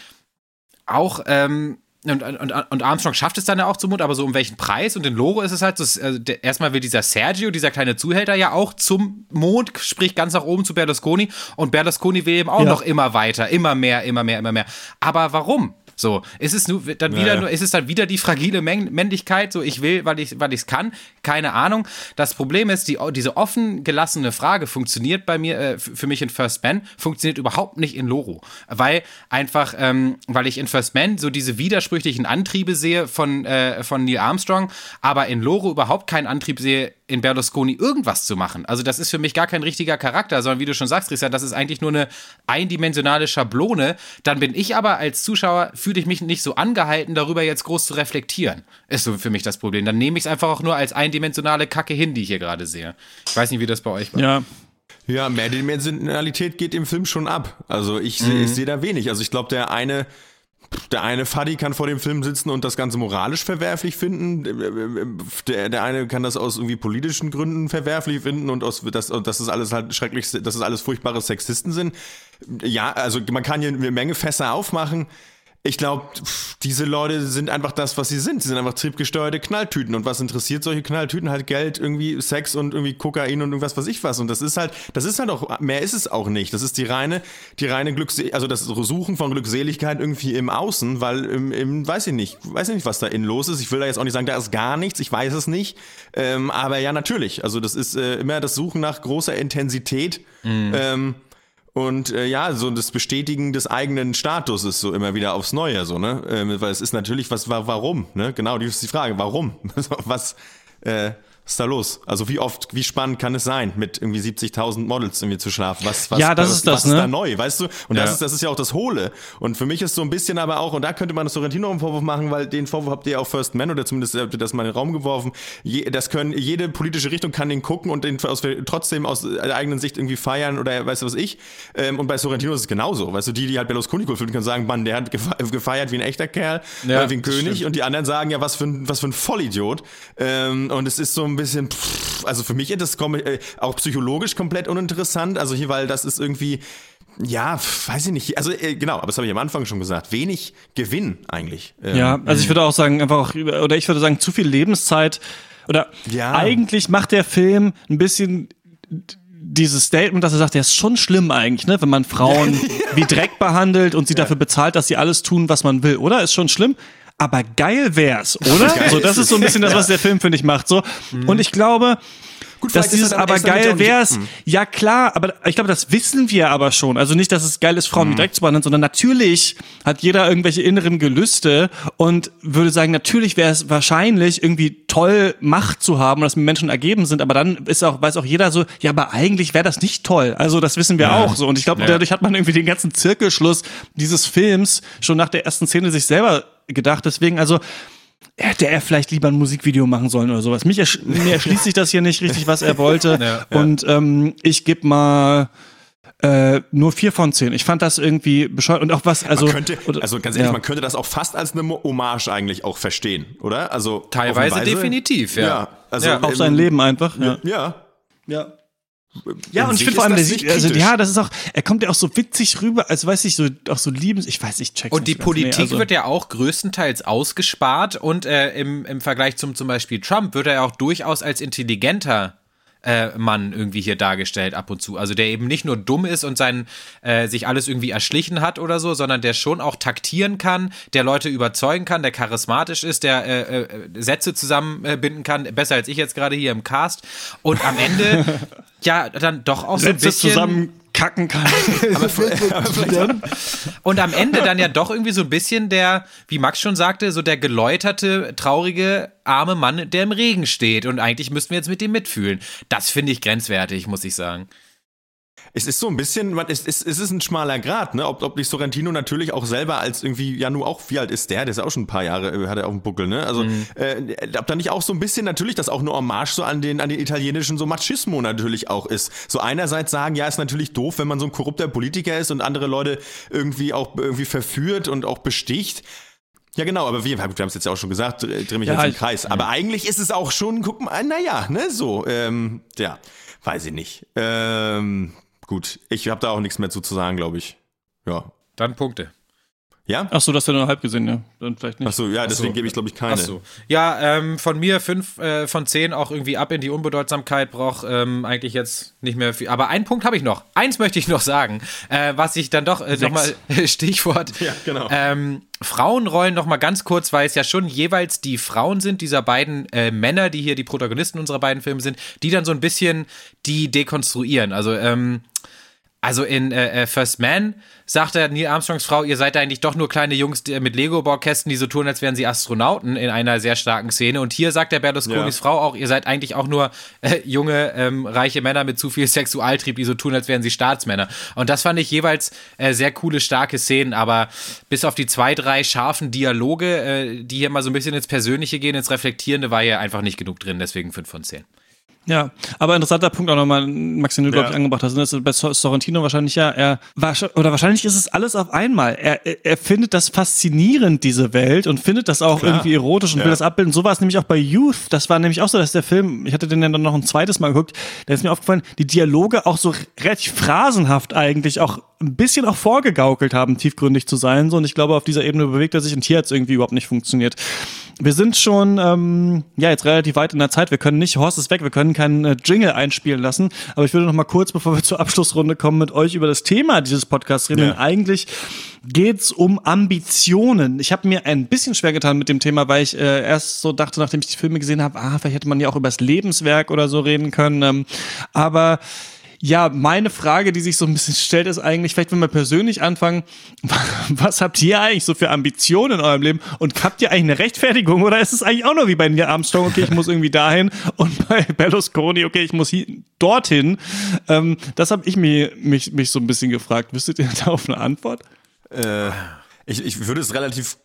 auch, ähm, und, und, und Armstrong schafft es dann ja auch zum Mond, aber so um welchen Preis? Und in Loro ist es halt so, äh, der, erstmal will dieser Sergio, dieser kleine Zuhälter ja auch zum Mond, sprich ganz nach oben zu Berlusconi. Und Berlusconi will eben auch Ja. noch immer weiter, immer mehr, immer mehr, immer mehr. Aber warum? So, ist es nur dann wieder ja. nur, ist es dann wieder die fragile Männlichkeit, so ich will, weil ich weil es kann, keine Ahnung. Das Problem ist, die, diese offen gelassene Frage funktioniert bei mir, äh, für mich in First Man, funktioniert überhaupt nicht in Loro, weil einfach, ähm, weil ich in First Man so diese widersprüchlichen Antriebe sehe von äh, von Neil Armstrong, aber in Loro überhaupt keinen Antrieb sehe, in Berlusconi irgendwas zu machen. Also das ist für mich gar kein richtiger Charakter, sondern wie du schon sagst, Christian, das ist eigentlich nur eine eindimensionale Schablone. Dann bin ich aber als Zuschauer, fühle ich mich nicht so angehalten, darüber jetzt groß zu reflektieren. Ist so für mich das Problem. Dann nehme ich es einfach auch nur als eindimensionale Kacke hin, die ich hier gerade sehe. Ich weiß nicht, wie das bei euch war. ja. Ja, Mehrdimensionalität geht im Film schon ab. Also ich, Mhm. ich sehe da wenig. Also ich glaube, der eine, der eine Fuddy kann vor dem Film sitzen und das Ganze moralisch verwerflich finden. Der, der eine kann das aus irgendwie politischen Gründen verwerflich finden und aus, und dass es alles halt schrecklich, dass es alles furchtbare Sexisten sind. Ja, also man kann hier eine Menge Fässer aufmachen. Ich glaube, diese Leute sind einfach das, was sie sind. Sie sind einfach triebgesteuerte Knalltüten. Und was interessiert solche Knalltüten? Halt Geld, irgendwie Sex und irgendwie Kokain und irgendwas, was ich was. Und das ist halt, das ist halt auch, mehr ist es auch nicht. Das ist die reine, die reine Glückseligkeit, also das Suchen von Glückseligkeit irgendwie im Außen, weil im, im, weiß ich nicht, weiß ich nicht, was da innen los ist. Ich will da jetzt auch nicht sagen, da ist gar nichts, ich weiß es nicht. Ähm, aber ja, natürlich. Also das ist äh, immer das Suchen nach großer Intensität. Mhm. Ähm, und äh, ja, so das Bestätigen des eigenen Status ist so immer wieder aufs Neue, so, ne? Ähm, weil es ist natürlich, was war, warum, ne? Genau, die ist die Frage, warum? was, äh, was ist da los? Also wie oft, wie spannend kann es sein, mit irgendwie 70.000 Models irgendwie zu schlafen? Was, was, ja, das was, ist das, was ne? ist da neu, weißt du? Und Ja. das ist, das ist ja auch das Hohle. Und für mich ist so ein bisschen aber auch, und da könnte man Sorrentino einen Vorwurf machen, weil den Vorwurf habt ihr auch First Man oder zumindest habt ihr das mal in den Raum geworfen. Je, das können, jede politische Richtung kann den gucken und den aus, trotzdem aus der eigenen Sicht irgendwie feiern oder weißt du was ich. Ähm, und bei Sorrentino ist es genauso. Weißt du, die, die halt Berlusconi cool finden, können sagen, Mann, der hat gefe- gefeiert wie ein echter Kerl, Ja, äh, wie ein König. stimmt. Und die anderen sagen, ja, was für ein, was für ein Vollidiot. Ähm, und es ist so ein bisschen, pff, also für mich ist das äh, auch psychologisch komplett uninteressant. Also hier, weil das ist irgendwie, ja, weiß ich nicht. Also äh, genau, aber das habe ich am Anfang schon gesagt. Wenig Gewinn eigentlich. Ähm, Ja, also ich würde auch sagen, einfach auch, oder ich würde sagen, zu viel Lebenszeit. Oder Ja. eigentlich macht der Film ein bisschen dieses Statement, dass er sagt, der ist schon schlimm eigentlich, ne, wenn man Frauen wie Dreck behandelt und sie dafür bezahlt, dass sie alles tun, was man will, oder? Ist schon schlimm. Aber geil wär's, oder? Geil so, das ist so ein bisschen das, was der Film, finde ich, macht. So. Und ich glaube, Gut, dass dieses er aber geil wär's, Hm. ja klar, aber ich glaube, das wissen wir aber schon. Also nicht, dass es geil ist, Frauen wie Dreck zu behandeln, sondern natürlich hat jeder irgendwelche inneren Gelüste und würde sagen, natürlich wäre es wahrscheinlich irgendwie toll, Macht zu haben dass Menschen ergeben sind, aber dann ist auch, weiß auch jeder so, ja, aber eigentlich wäre das nicht toll. Also das wissen wir auch so. Und ich glaube, dadurch hat man irgendwie den ganzen Zirkelschluss dieses Films schon nach der ersten Szene sich selber gedacht. Deswegen, also, hätte er vielleicht lieber ein Musikvideo machen sollen oder sowas. Mich ersch mir erschließt sich das hier nicht richtig, was er wollte. Ja. Und ähm, ich gebe mal äh, nur vier von zehn. Ich fand das irgendwie bescheuert und auch was, also man könnte, oder- also ganz ehrlich, ja. man könnte das auch fast als eine Hommage eigentlich auch verstehen, oder? Also Teilweise Weise- definitiv, ja. Ja, also Ja. auf sein Leben einfach. Ja. Ja. Ja. Ja, und ich finde vor allem, der sieht, also, ja, das ist auch, er kommt ja auch so witzig rüber, als weiß ich, so, auch so liebens, ich weiß, ich check's Und die Politik also- wird ja auch größtenteils ausgespart und äh, im, im Vergleich zum zum Beispiel Trump wird er ja auch durchaus als intelligenter äh, Mann irgendwie hier dargestellt ab und zu. Also der eben nicht nur dumm ist und sein, äh, sich alles irgendwie erschlichen hat oder so, sondern der schon auch taktieren kann, der Leute überzeugen kann, der charismatisch ist, der äh, äh, Sätze zusammenbinden kann, besser als ich jetzt gerade hier im Cast. Und am Ende ja dann doch auch so ein bisschen zusammenkacken kann. und am Ende dann ja doch irgendwie so ein bisschen der, wie Max schon sagte, so der geläuterte, traurige, arme Mann, der im Regen steht. Und eigentlich müssten wir jetzt mit dem mitfühlen. Das finde ich grenzwertig, muss ich sagen. Es ist so ein bisschen, man, es, es, es ist ein schmaler Grad, ne? Ob, ob nicht Sorrentino natürlich auch selber als irgendwie, ja, nur auch, wie alt ist der? Der ist auch schon ein paar Jahre, äh, hat er auf dem Buckel, ne? Also, äh, ob da nicht auch so ein bisschen natürlich das auch eine Hommage so an den, an den italienischen so Machismo natürlich auch ist. So einerseits sagen, ja, ist natürlich doof, wenn man so ein korrupter Politiker ist und andere Leute irgendwie auch irgendwie verführt und auch besticht. Ja, genau, aber wir, wir haben es jetzt ja auch schon gesagt, dreh dreh mich Ja, jetzt im ich- Kreis. Aber eigentlich ist es auch schon, guck mal, naja, ne, so, ähm, ja, weiß ich nicht. Ähm, gut, ich habe da auch nichts mehr zu, sagen, glaube ich. Ja. Dann Punkte. Ja? Ach so, das wäre nur halb gesehen, ja. Dann vielleicht nicht. Ach so, ja, deswegen gebe ich, glaube ich, keine. Ach so. Ja, ähm, von mir fünf äh, von zehn auch irgendwie ab in die Unbedeutsamkeit braucht ähm, eigentlich jetzt nicht mehr viel. Aber einen Punkt habe ich noch. Eins möchte ich noch sagen, äh, was ich dann doch äh, nochmal Stichwort. Ja, genau. Ähm, Frauenrollen noch mal ganz kurz, weil es ja schon jeweils die Frauen sind dieser beiden äh, Männer, die hier die Protagonisten unserer beiden Filme sind, die dann so ein bisschen die dekonstruieren. Also ähm, also in äh, äh, First Man sagt er Neil Armstrongs Frau, ihr seid eigentlich doch nur kleine Jungs die, mit Lego-Baukästen, die so tun, als wären sie Astronauten in einer sehr starken Szene. Und hier sagt der Berlusconis Ja. Frau auch, ihr seid eigentlich auch nur äh, junge, ähm, reiche Männer mit zu viel Sexualtrieb, die so tun, als wären sie Staatsmänner. Und das fand ich jeweils äh, sehr coole, starke Szenen. Aber bis auf die zwei, drei scharfen Dialoge, äh, die hier mal so ein bisschen ins Persönliche gehen, ins Reflektierende, war hier einfach nicht genug drin. Deswegen fünf von zehn. Ja, aber interessanter Punkt auch nochmal, Max, den du, glaube Ja. ich, angebracht hast. Das ist bei Sor- Sorrentino wahrscheinlich ja, er, oder wahrscheinlich ist es alles auf einmal. Er, er, er findet das faszinierend, diese Welt, und findet das auch Klar. irgendwie erotisch und Ja. will das abbilden. So war es nämlich auch bei Youth. Das war nämlich auch so, dass der Film, ich hatte den dann noch ein zweites Mal geguckt, da ist mir aufgefallen, die Dialoge auch so relativ phrasenhaft eigentlich auch ein bisschen auch vorgegaukelt haben, tiefgründig zu sein. So, und ich glaube, auf dieser Ebene bewegt er sich und hier hat es irgendwie überhaupt nicht funktioniert. Wir sind schon ähm, ja jetzt relativ weit in der Zeit. Wir können nicht, Horst ist weg, wir können keinen äh, Jingle einspielen lassen. Aber ich würde noch mal kurz, bevor wir zur Abschlussrunde kommen, mit euch über das Thema dieses Podcasts reden. Ja. Denn eigentlich geht's um Ambitionen. Ich habe mir ein bisschen schwer getan mit dem Thema, weil ich äh, erst so dachte, nachdem ich die Filme gesehen habe, ah, vielleicht hätte man ja auch über das Lebenswerk oder so reden können. Ähm, aber ja, meine Frage, die sich so ein bisschen stellt, ist eigentlich, vielleicht wenn wir persönlich anfangen, was habt ihr eigentlich so für Ambitionen in eurem Leben und habt ihr eigentlich eine Rechtfertigung oder ist es eigentlich auch nur wie bei Neil Armstrong, okay, ich muss irgendwie dahin und bei Berlusconi, okay, ich muss hier, dorthin. Ähm, das habe ich mir, mich, mich so ein bisschen gefragt. Wüsstet ihr darauf eine Antwort? Äh, ich, ich würde es relativ.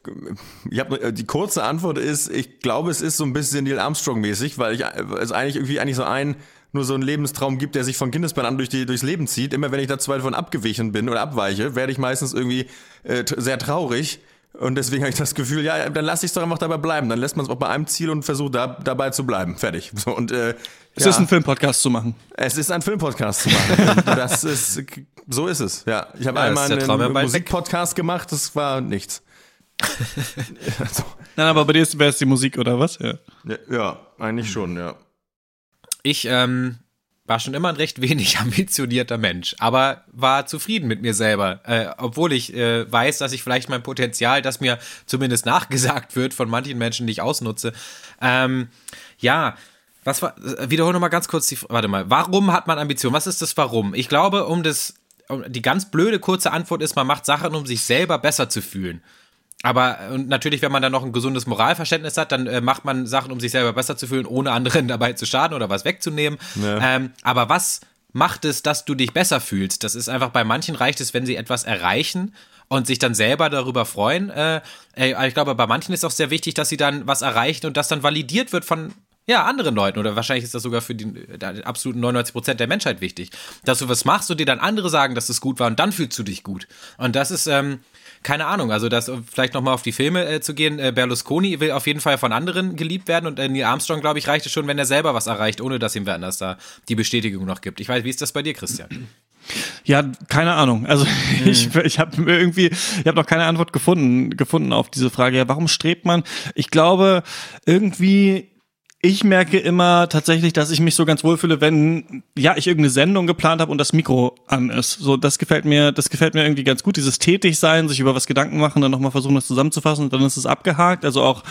Ich hab, die kurze Antwort ist, ich glaube, es ist so ein bisschen Neil Armstrong-mäßig, weil ich es eigentlich irgendwie eigentlich so ein nur so einen Lebenstraum gibt, der sich von Kindesbein an durch die, durchs Leben zieht. Immer wenn ich da zu weit von abgewichen bin oder abweiche, werde ich meistens irgendwie äh, sehr traurig. Und deswegen habe ich das Gefühl, ja, dann lasse ich es doch einfach dabei bleiben. Dann lässt man es auch bei einem Ziel und versucht da, dabei zu bleiben. Fertig. So, und, äh, Es ja, ist ein Filmpodcast zu machen. es ist ein Filmpodcast zu machen. Das ist, so ist es. Ja, ich habe Ja, einmal einen Musikpodcast gemacht, das war nichts. so. Nein, aber bei dir wäre es die Musik oder was? Ja. Ja, ja, eigentlich schon, ja. Ich ähm, war schon immer ein recht wenig ambitionierter Mensch, aber war zufrieden mit mir selber, äh, obwohl ich äh, weiß, dass ich vielleicht mein Potenzial, das mir zumindest nachgesagt wird, von manchen Menschen nicht ausnutze. Ähm, ja, was war, äh, wiederhole nochmal ganz kurz die, warte mal, warum hat man Ambition? Was ist das Warum? Ich glaube, um das, um, die ganz blöde kurze Antwort ist, man macht Sachen, um sich selber besser zu fühlen. Aber und natürlich, wenn man dann noch ein gesundes Moralverständnis hat, dann äh, macht man Sachen, um sich selber besser zu fühlen, ohne anderen dabei zu schaden oder was wegzunehmen. Ähm, aber was macht es, dass du dich besser fühlst? Das ist einfach bei manchen reicht es, wenn sie etwas erreichen und sich dann selber darüber freuen. Äh, äh, ich glaube, bei manchen ist auch sehr wichtig, dass sie dann was erreichen und das dann validiert wird von ja, anderen Leuten. Oder wahrscheinlich ist das sogar für die, die absoluten 99 Prozent der Menschheit wichtig. Dass du was machst und dir dann andere sagen, dass es gut war und dann fühlst du dich gut. Und das ist, ähm, keine Ahnung, also das vielleicht nochmal auf die Filme äh, zu gehen. Äh, Berlusconi will auf jeden Fall von anderen geliebt werden und äh, Neil Armstrong, glaube ich, reicht es schon, wenn er selber was erreicht, ohne dass ihm wer anders da die Bestätigung noch gibt. Ich weiß, wie ist das bei dir, Christian? Ja, keine Ahnung. Also ich, ich habe irgendwie, ich habe noch keine Antwort gefunden, gefunden auf diese Frage. Ja, warum strebt man? Ich glaube, irgendwie ich merke immer tatsächlich, dass ich mich so ganz wohlfühle, wenn ja ich irgendeine Sendung geplant habe und das Mikro an ist. So, das gefällt mir, das gefällt mir irgendwie ganz gut. Dieses Tätigsein, sich über was Gedanken machen, dann nochmal versuchen, das zusammenzufassen und dann ist es abgehakt. Also auch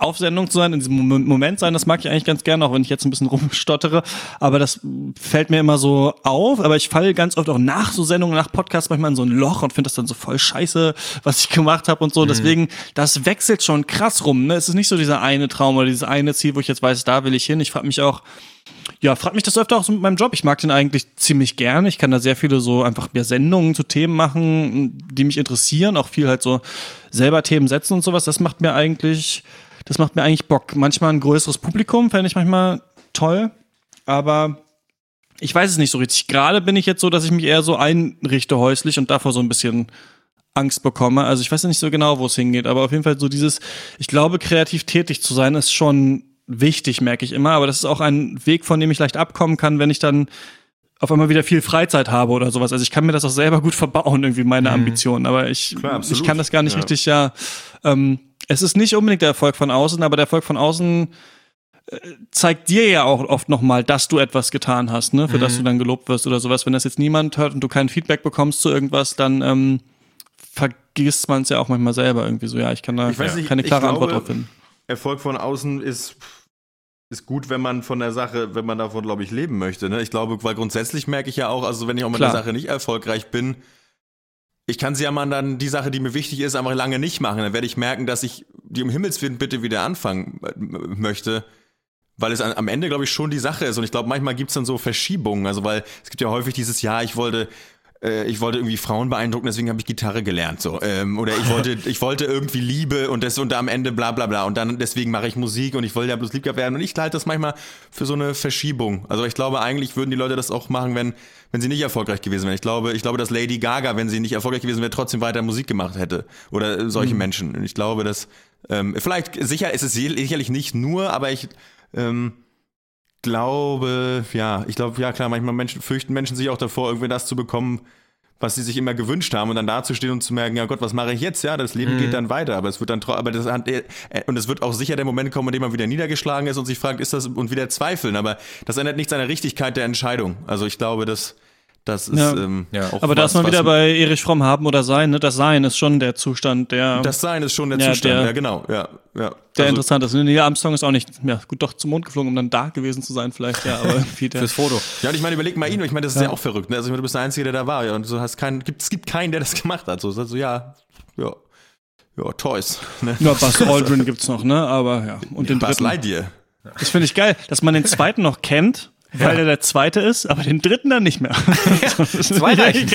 auf Sendung zu sein, in diesem Mom- Moment sein, das mag ich eigentlich ganz gerne, auch wenn ich jetzt ein bisschen rumstottere. Aber das fällt mir immer so auf. Aber ich falle ganz oft auch nach so Sendungen, nach Podcasts manchmal in so ein Loch und finde das dann so voll scheiße, was ich gemacht habe und so. Deswegen, das wechselt schon krass rum. Ne? Es ist nicht so dieser eine Traum oder dieses eine Ziel, wo ich jetzt weiß, da will ich hin. Ich frage mich auch, ja, frag mich das öfter auch so mit meinem Job. Ich mag den eigentlich ziemlich gerne. Ich kann da sehr viele so einfach mehr Sendungen zu Themen machen, die mich interessieren. Auch viel halt so selber Themen setzen und sowas. Das macht mir eigentlich, das macht mir eigentlich Bock. Manchmal ein größeres Publikum fände ich manchmal toll. Aber ich weiß es nicht so richtig. Gerade bin ich jetzt so, dass ich mich eher so einrichte häuslich und davor so ein bisschen Angst bekomme. Also ich weiß nicht so genau, wo es hingeht, aber auf jeden Fall so dieses, ich glaube, kreativ tätig zu sein, ist schon wichtig, merke ich immer. Aber das ist auch ein Weg, von dem ich leicht abkommen kann, wenn ich dann auf einmal wieder viel Freizeit habe oder sowas. Also ich kann mir das auch selber gut verbauen, irgendwie meine Ambitionen. Aber ich, Klar, ich kann das gar nicht Ja. richtig, ja. Ähm, es ist nicht unbedingt der Erfolg von außen, aber der Erfolg von außen äh, zeigt dir ja auch oft nochmal, dass du etwas getan hast, ne, für das du dann gelobt wirst oder sowas. Wenn das jetzt niemand hört und du kein Feedback bekommst zu irgendwas, dann ähm, vergisst man es ja auch manchmal selber irgendwie so. Ja, ich kann da Ich weiß nicht, keine klare glaube, Antwort drauf finden. Erfolg von außen ist, ist gut, wenn man von der Sache, wenn man davon, glaube ich, leben möchte. Ne? Ich glaube, weil grundsätzlich merke ich ja auch, also wenn ich auch mit Klar. der Sache nicht erfolgreich bin, ich kann sie ja mal dann die Sache, die mir wichtig ist, einfach lange nicht machen. Dann werde ich merken, dass ich die um Himmels Willen bitte wieder anfangen äh, möchte. Weil es am Ende, glaube ich, schon die Sache ist. Und ich glaube, manchmal gibt es dann so Verschiebungen. Also, weil es gibt ja häufig dieses Jahr, ich wollte, äh, ich wollte irgendwie Frauen beeindrucken, deswegen habe ich Gitarre gelernt. So. Ähm, oder ich wollte, ich wollte irgendwie Liebe und das und am Ende bla bla bla. Und dann deswegen mache ich Musik und ich wollte ja bloß lieb werden. Und ich halte das manchmal für so eine Verschiebung. Also ich glaube, eigentlich würden die Leute das auch machen, wenn, wenn sie nicht erfolgreich gewesen wären. Ich glaube, ich glaube, dass Lady Gaga, wenn sie nicht erfolgreich gewesen wäre, trotzdem weiter Musik gemacht hätte. Oder solche Menschen. Und ich glaube, dass ähm, vielleicht, sicher ist es sicherlich nicht nur, aber ich ähm, glaube, ja, ich glaube, ja klar, manchmal Menschen, fürchten Menschen sich auch davor, irgendwie das zu bekommen, was sie sich immer gewünscht haben und dann dazustehen und zu merken, ja Gott, was mache ich jetzt? Ja, das Leben geht dann weiter, aber es wird dann aber das hat, äh, und es wird auch sicher der Moment kommen, in dem man wieder niedergeschlagen ist und sich fragt, ist das und wieder zweifeln, aber das ändert nichts an der Richtigkeit der Entscheidung. Also ich glaube, das das ist Ja. ähm, auch Aber da ist man wieder bei Erich Fromm haben oder sein, ne? Das Sein ist schon der Zustand, der, das Sein ist schon der Ja, Zustand, der- ja genau, ja, ja. der Also- interessant ist. Neil Armstrong ist auch nicht, ja, gut, doch zum Mond geflogen, um dann da gewesen zu sein, vielleicht, ja, aber der. Fürs Foto. Ja, und ich meine, überleg mal ihn, ich meine, das ist ja, auch verrückt. Ne? Also ich meine, du bist der Einzige, der da war, ja, und du hast keinen, gibt, es gibt keinen, der das gemacht hat. So, so ja, ja, ja, Toys. Ne? Ja, Buzz Aldrin gibt's noch, ne? Aber ja. Und den Buzz dritten. Lightyear. Das finde ich geil, dass man den zweiten noch kennt, weil er der zweite ist, aber den dritten dann nicht mehr. zwei reichen.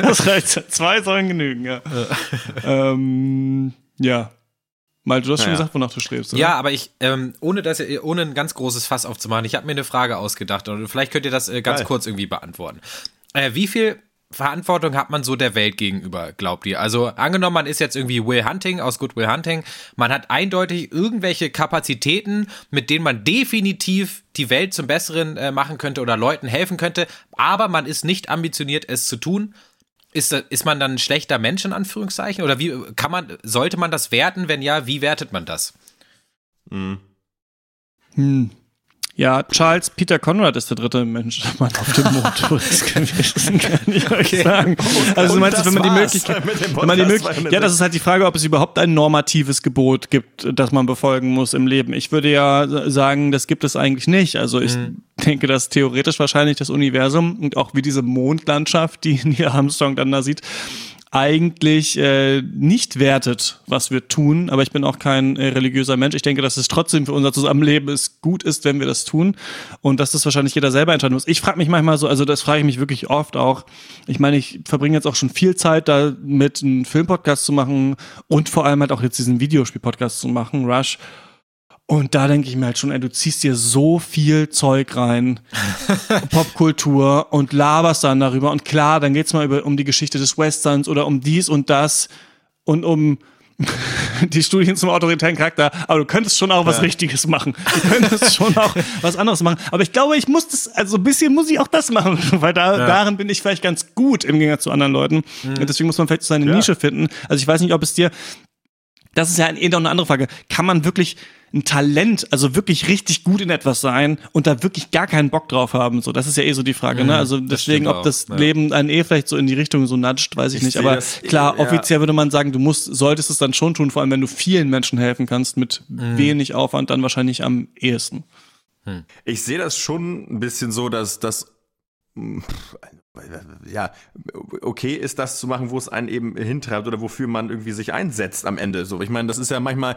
Das reicht. Zwei sollen genügen, ja. ähm, ja. Mal, du hast schon Naja. gesagt, wonach du strebst. Oder? Ja, aber ich, ähm, ohne das, ohne ein ganz großes Fass aufzumachen, ich habe mir eine Frage ausgedacht und vielleicht könnt ihr das äh, ganz Geil. kurz irgendwie beantworten. Äh, wie viel Verantwortung hat man so der Welt gegenüber, glaubt ihr? Also angenommen, man ist jetzt irgendwie Will Hunting aus Good Will Hunting, man hat eindeutig irgendwelche Kapazitäten, mit denen man definitiv die Welt zum Besseren äh, machen könnte oder Leuten helfen könnte, aber man ist nicht ambitioniert, es zu tun. Ist, ist man dann ein schlechter Mensch in Anführungszeichen? Oder wie kann man, sollte man das werten? Wenn ja, wie wertet man das? Hm. Ja, Charles Peter Conrad ist der dritte Mensch, Mann auf dem Mond ist gewesen, kann ich euch sagen. Also du meinst, wenn man die Möglichkeit, wenn man die Möglichkeit, 206. ja, das ist halt die Frage, ob es überhaupt ein normatives Gebot gibt, das man befolgen muss im Leben. Ich würde ja sagen, das gibt es eigentlich nicht. Also ich denke, dass theoretisch wahrscheinlich das Universum und auch wie diese Mondlandschaft, die Neil Armstrong dann da sieht, eigentlich äh, nicht wertet, was wir tun, aber ich bin auch kein äh, religiöser Mensch. Ich denke, dass es trotzdem für unser Zusammenleben es gut ist, wenn wir das tun und dass das wahrscheinlich jeder selber entscheiden muss. Ich frage mich manchmal so, also das frage ich mich wirklich oft auch. Ich meine, ich verbringe jetzt auch schon viel Zeit damit, einen Filmpodcast zu machen und vor allem halt auch jetzt diesen Videospiel-Podcast zu machen, Rush. Und da denke ich mir halt schon, ey, du ziehst dir so viel Zeug rein, Popkultur und laberst dann darüber. Und klar, dann geht's mal über, um die Geschichte des Westerns oder um dies und das und um die Studien zum autoritären Charakter. Aber du könntest schon auch was Richtiges machen. Du könntest schon auch was anderes machen. Aber ich glaube, ich muss das, also ein bisschen muss ich auch das machen, weil da, darin bin ich vielleicht ganz gut im Gegensatz zu anderen Leuten. Und deswegen muss man vielleicht seine Nische finden. Also ich weiß nicht, ob es dir das ist ja eh noch eine andere Frage. Kann man wirklich ein Talent, also wirklich richtig gut in etwas sein und da wirklich gar keinen Bock drauf haben? So, das ist ja eh so die Frage, ne? Also deswegen, ob auch, das ja. Leben einen eh vielleicht so in die Richtung so nudgt, weiß ich, Ich nicht. Aber das, klar, ja. offiziell würde man sagen, du musst, solltest es dann schon tun, vor allem wenn du vielen Menschen helfen kannst, mit wenig Aufwand dann wahrscheinlich am ehesten. Ich sehe das schon ein bisschen so, dass das ja okay ist, das zu machen, wo es einen eben hintreibt oder wofür man irgendwie sich einsetzt am Ende. So, ich meine, das ist ja manchmal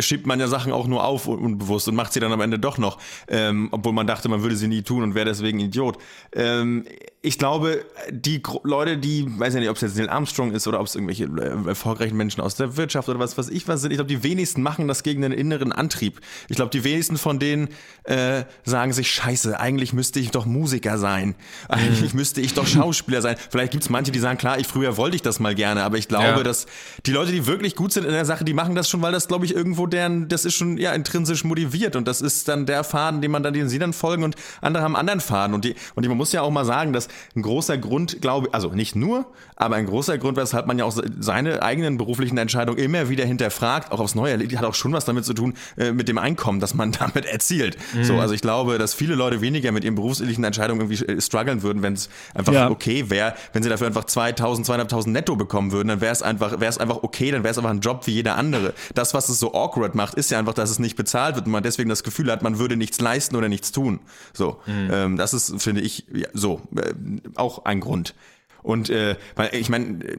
schiebt man ja Sachen auch nur auf un- unbewusst und macht sie dann am Ende doch noch, ähm, obwohl man dachte, man würde sie nie tun und wäre deswegen Idiot. Ähm, ich glaube, die Leute, die, weiß ja nicht, ob es jetzt Neil Armstrong ist oder ob es irgendwelche äh, erfolgreichen Menschen aus der Wirtschaft oder was weiß ich was sind, ich glaube, die wenigsten machen das gegen einen inneren Antrieb. Ich glaube, die wenigsten von denen äh, sagen sich, scheiße, eigentlich müsste ich doch Musiker sein. Eigentlich müsste ich doch Schauspieler sein. Vielleicht gibt es manche, die sagen, klar, ich früher wollte ich das mal gerne, aber ich glaube, Ja. dass die Leute, die wirklich gut sind in der Sache, die machen das schon, weil das, glaube ich, irgendwo deren, das ist schon ja intrinsisch motiviert und das ist dann der Faden, den man dann, den sie dann folgen und andere haben anderen Faden und die, und die, man muss ja auch mal sagen, dass ein großer Grund, glaube also nicht nur, aber ein großer Grund, weshalb man ja auch seine eigenen beruflichen Entscheidungen immer wieder hinterfragt, auch aufs Neue, die hat auch schon was damit zu tun, äh, mit dem Einkommen, das man damit erzielt. So, also ich glaube, dass viele Leute weniger mit ihren beruflichen Entscheidungen irgendwie äh, strugglen würden, wenn es einfach Ja. okay wäre, wenn sie dafür einfach 2000, 2500 netto bekommen würden, dann wäre es einfach, wäre es einfach okay, dann wäre es einfach ein Job wie jeder andere. Das, was es so awkward macht, ist ja einfach, dass es nicht bezahlt wird und man deswegen das Gefühl hat, man würde nichts leisten oder nichts tun. So, ähm, das ist, finde ich, ja, so, äh, auch ein Grund. Und äh, weil ich meine, äh,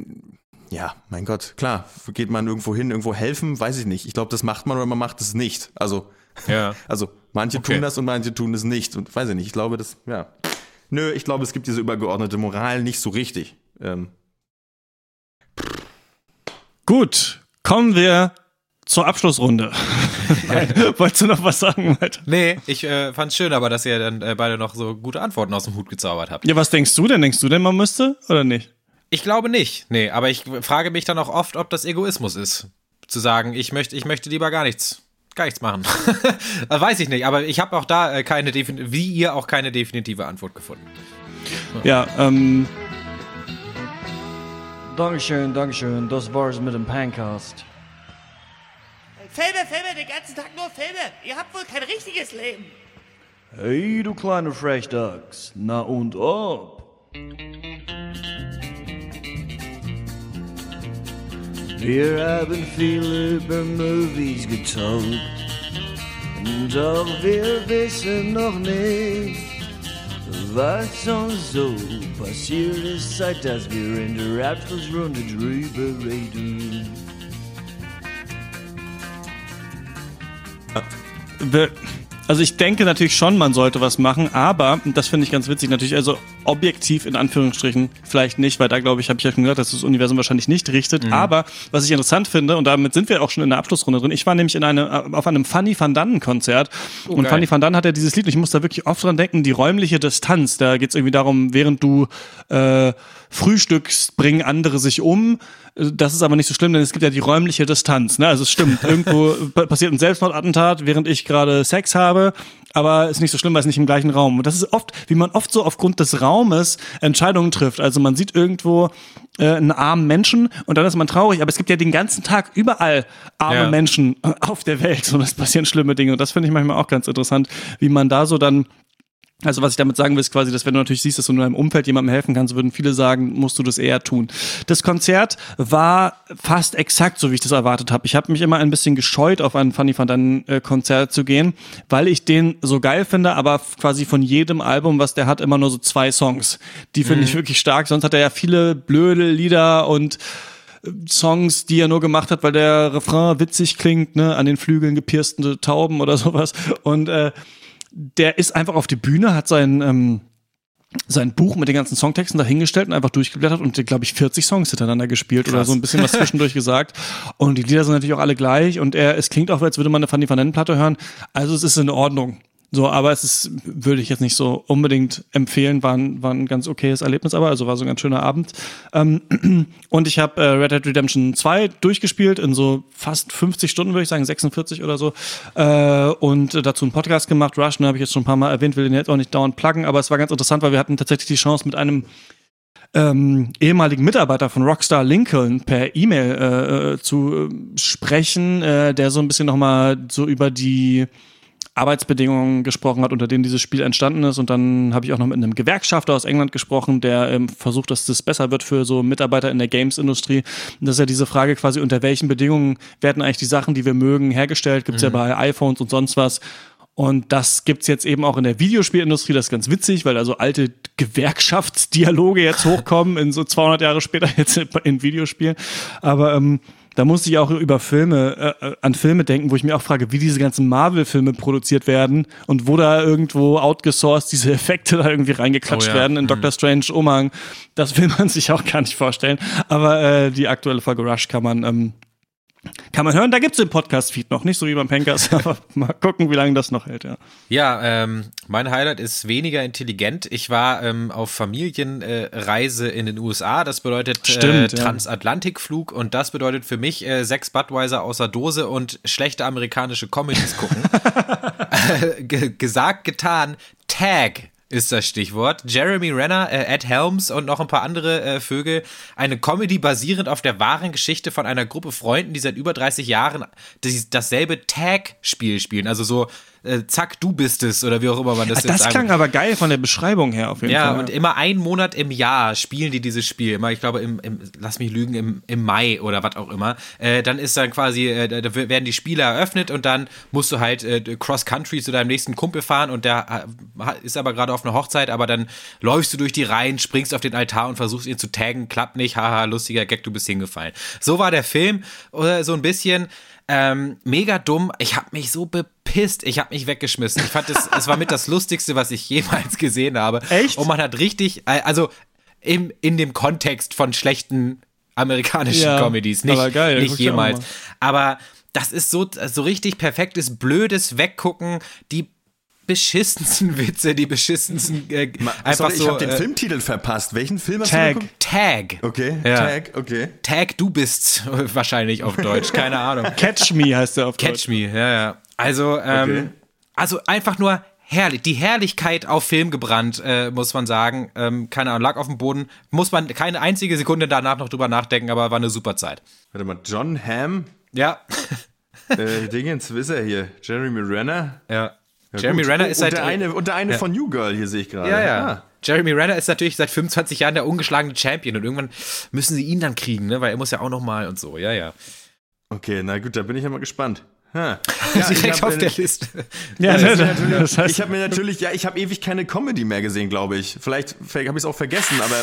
ja, mein Gott, klar, geht man irgendwo hin, irgendwo helfen, weiß ich nicht. Ich glaube, das macht man oder man macht es nicht. Also, Ja. also manche Okay. tun das und manche tun es nicht. Und weiß ich nicht, ich glaube, das, ja. Nö, ich glaube, es gibt diese übergeordnete Moral nicht so richtig. Ähm, Gut, kommen wir zur Abschlussrunde. Wolltest du noch was sagen, Walter? Nee, ich äh, fand's schön, aber dass ihr dann äh, beide noch so gute Antworten aus dem Hut gezaubert habt. Ja, was denkst du denn? Denkst du denn, man müsste oder nicht? Ich glaube nicht. Nee, aber ich frage mich dann auch oft, ob das Egoismus ist. Zu sagen, ich möchte, ich möchte lieber gar nichts, gar nichts machen. Das Weiß ich nicht, aber ich habe auch da äh, keine, defin- wie ihr auch keine definitive Antwort gefunden. Ja, ähm, Dankeschön, Dankeschön. Das war's mit dem Pancast. Filme, Filme, den ganzen Tag nur Filme. Ihr habt wohl kein richtiges Leben. Hey, du kleine Frechdachs. Na und ob? Wir haben viel über Movies getalkt. Doch wir wissen noch nicht, was uns so passiert ist, seit dass wir in der Abschlussrunde drüber reden. Also ich denke natürlich schon, man sollte was machen, aber, das finde ich ganz witzig, natürlich, also objektiv in Anführungsstrichen vielleicht nicht, weil da glaube ich, habe ich ja schon gesagt, dass das Universum wahrscheinlich nicht richtet. Mhm. Aber was ich interessant finde, und damit sind wir auch schon in der Abschlussrunde drin, ich war nämlich in eine, auf einem Funny Van Dannen Konzert Oh, und geil. Funny Van Dannen hat ja dieses Lied, und ich muss da wirklich oft dran denken, die räumliche Distanz. Da geht es irgendwie darum, während du äh, frühstückst, bringen andere sich um. Das ist aber nicht so schlimm, denn es gibt ja die räumliche Distanz. Ne? Also es stimmt, irgendwo pa- passiert ein Selbstmordattentat, während ich gerade Sex habe, aber ist nicht so schlimm, weil es nicht im gleichen Raum. Und das ist oft, wie man oft so aufgrund des Raumes Entscheidungen trifft. Also man sieht irgendwo äh, einen armen Menschen und dann ist man traurig, aber es gibt ja den ganzen Tag überall arme Ja. Menschen auf der Welt und es passieren schlimme Dinge. Und das finde ich manchmal auch ganz interessant, wie man da so dann also was ich damit sagen will, ist quasi, dass wenn du natürlich siehst, dass du in deinem Umfeld jemandem helfen kannst, würden viele sagen, musst du das eher tun. Das Konzert war fast exakt so, wie ich das erwartet habe. Ich habe mich immer ein bisschen gescheut, auf ein Funny Van Dannen äh, Konzert zu gehen, weil ich den so geil finde, aber quasi von jedem Album, was der hat, immer nur so zwei Songs. Die finde ich wirklich stark. Sonst hat er ja viele blöde Lieder und äh, Songs, die er nur gemacht hat, weil der Refrain witzig klingt, ne, an den Flügeln gepierste Tauben oder sowas. Und äh, der ist einfach auf die Bühne, hat sein, ähm, sein Buch mit den ganzen Songtexten dahingestellt und einfach durchgeblättert und, glaube ich, 40 Songs hintereinander gespielt oder Krass. so ein bisschen was zwischendurch gesagt. Und die Lieder sind natürlich auch alle gleich und er, es klingt auch, als würde man eine Fanny Van Platte hören. Also es ist in Ordnung. So, aber es ist, würde ich jetzt nicht so unbedingt empfehlen, war ein, war ein ganz okayes Erlebnis, aber also war so ein ganz schöner Abend. Ähm, und ich habe äh, Red Dead Redemption 2 durchgespielt in so fast 50 Stunden, würde ich sagen, 46 oder so. Äh, und dazu einen Podcast gemacht. Rush, den habe ich jetzt schon ein paar Mal erwähnt, will den jetzt auch nicht dauernd pluggen, aber es war ganz interessant, weil wir hatten tatsächlich die Chance mit einem ähm, ehemaligen Mitarbeiter von Rockstar Lincoln per E-Mail äh, äh, zu äh, sprechen, äh, der so ein bisschen nochmal so über die Arbeitsbedingungen gesprochen hat, unter denen dieses Spiel entstanden ist. Und dann habe ich auch noch mit einem Gewerkschafter aus England gesprochen, der ähm, versucht, dass das besser wird für so Mitarbeiter in der Games-Industrie. Und Das ist ja diese Frage quasi, unter welchen Bedingungen werden eigentlich die Sachen, die wir mögen, hergestellt? Gibt's ja Mhm. bei iPhones und sonst was. Und das gibt's jetzt eben auch in der Videospielindustrie. Das ist ganz witzig, weil also alte Gewerkschaftsdialoge jetzt hochkommen, in so 200 Jahre später jetzt in Videospielen. Aber ähm, da musste ich auch über Filme, äh, an Filme denken, wo ich mir auch frage, wie diese ganzen Marvel-Filme produziert werden und wo da irgendwo outgesourced diese Effekte da irgendwie reingeklatscht Oh ja. werden in Mhm. Doctor Strange Umhang. Das will man sich auch gar nicht vorstellen. Aber äh, die aktuelle Folge Rush kann man ähm, kann man hören. Da gibt's den Podcast-Feed noch, nicht so wie beim Pankers, aber mal gucken, wie lange das noch hält, ja. Ja, ähm, mein Highlight ist weniger intelligent. Ich war ähm, auf Familienreise äh, in den USA. Das bedeutet äh, Stimmt, ja. Transatlantikflug und das bedeutet für mich äh, sechs Budweiser außer Dose und schlechte amerikanische Comedies gucken. Äh, ge gesagt, getan. Tag ist das Stichwort. Jeremy Renner, äh, Ed Helms und noch ein paar andere äh, Vögel. Eine Comedy basierend auf der wahren Geschichte von einer Gruppe Freunden, die seit über 30 Jahren das, dasselbe Tag-Spiel spielen. Also so, äh, zack, du bist es oder wie auch immer man das Ah, das jetzt klang aber geil von der Beschreibung her auf jeden ja, Fall. und immer einen Monat im Jahr spielen die dieses Spiel. Immer, ich glaube, im, im lass mich lügen, im, im Mai oder was auch immer. Äh, dann ist dann quasi, äh, da werden die Spiele eröffnet und dann musst du halt äh, cross-country zu deinem nächsten Kumpel fahren und der äh, ist aber gerade auf einer Hochzeit, aber dann läufst du durch die Reihen, springst auf den Altar und versuchst ihn zu taggen, klappt nicht, haha, lustiger Gag, du bist hingefallen. So war der Film, oder so ein bisschen. Ähm, mega dumm. Ich habe mich so bepisst. Ich habe mich weggeschmissen. Ich fand es, es war mit das Lustigste, was ich jemals gesehen habe. Echt? Und man hat richtig, äh, also im, in dem Kontext von schlechten amerikanischen Ja, Comedies, nicht, aber geil, nicht jemals. mal. Aber das ist so, so richtig perfektes, blödes Weggucken, die beschissensten Witze, die beschissensten äh, einfach Sorry, so. ich habe den äh, Filmtitel verpasst. Welchen Film hast Tag. du geguckt? Tag. Okay, Ja. Tag, okay. Tag, du bist wahrscheinlich auf Deutsch, keine Ahnung. Catch Me heißt der auf Catch Me, ja, ja. Also, ähm, Okay. also einfach nur herrlich, die Herrlichkeit auf Film gebrannt, äh, muss man sagen. Ähm, keine Ahnung, lag auf dem Boden. Muss man keine einzige Sekunde danach noch drüber nachdenken, aber war eine super Zeit. Warte mal, John Hamm? Ja. äh, Dingens, wo ist er hier? Jeremy Renner? Ja. Jeremy Renner ist und seit. der eine, und der eine ja. von New Girl, hier sehe ich gerade. Ja, ja. Ah. Jeremy Renner ist natürlich seit 25 Jahren der ungeschlagene Champion und irgendwann müssen sie ihn dann kriegen, ne? weil er muss ja auch noch mal und so. Ja, ja. Okay, na gut, da bin ich ja mal gespannt. Ha. Direkt auf der Liste. Ja, Ja, ne, das das heißt, ich habe mir natürlich, ja, ich habe ewig keine Comedy mehr gesehen, glaube ich. Vielleicht habe ich es auch vergessen, aber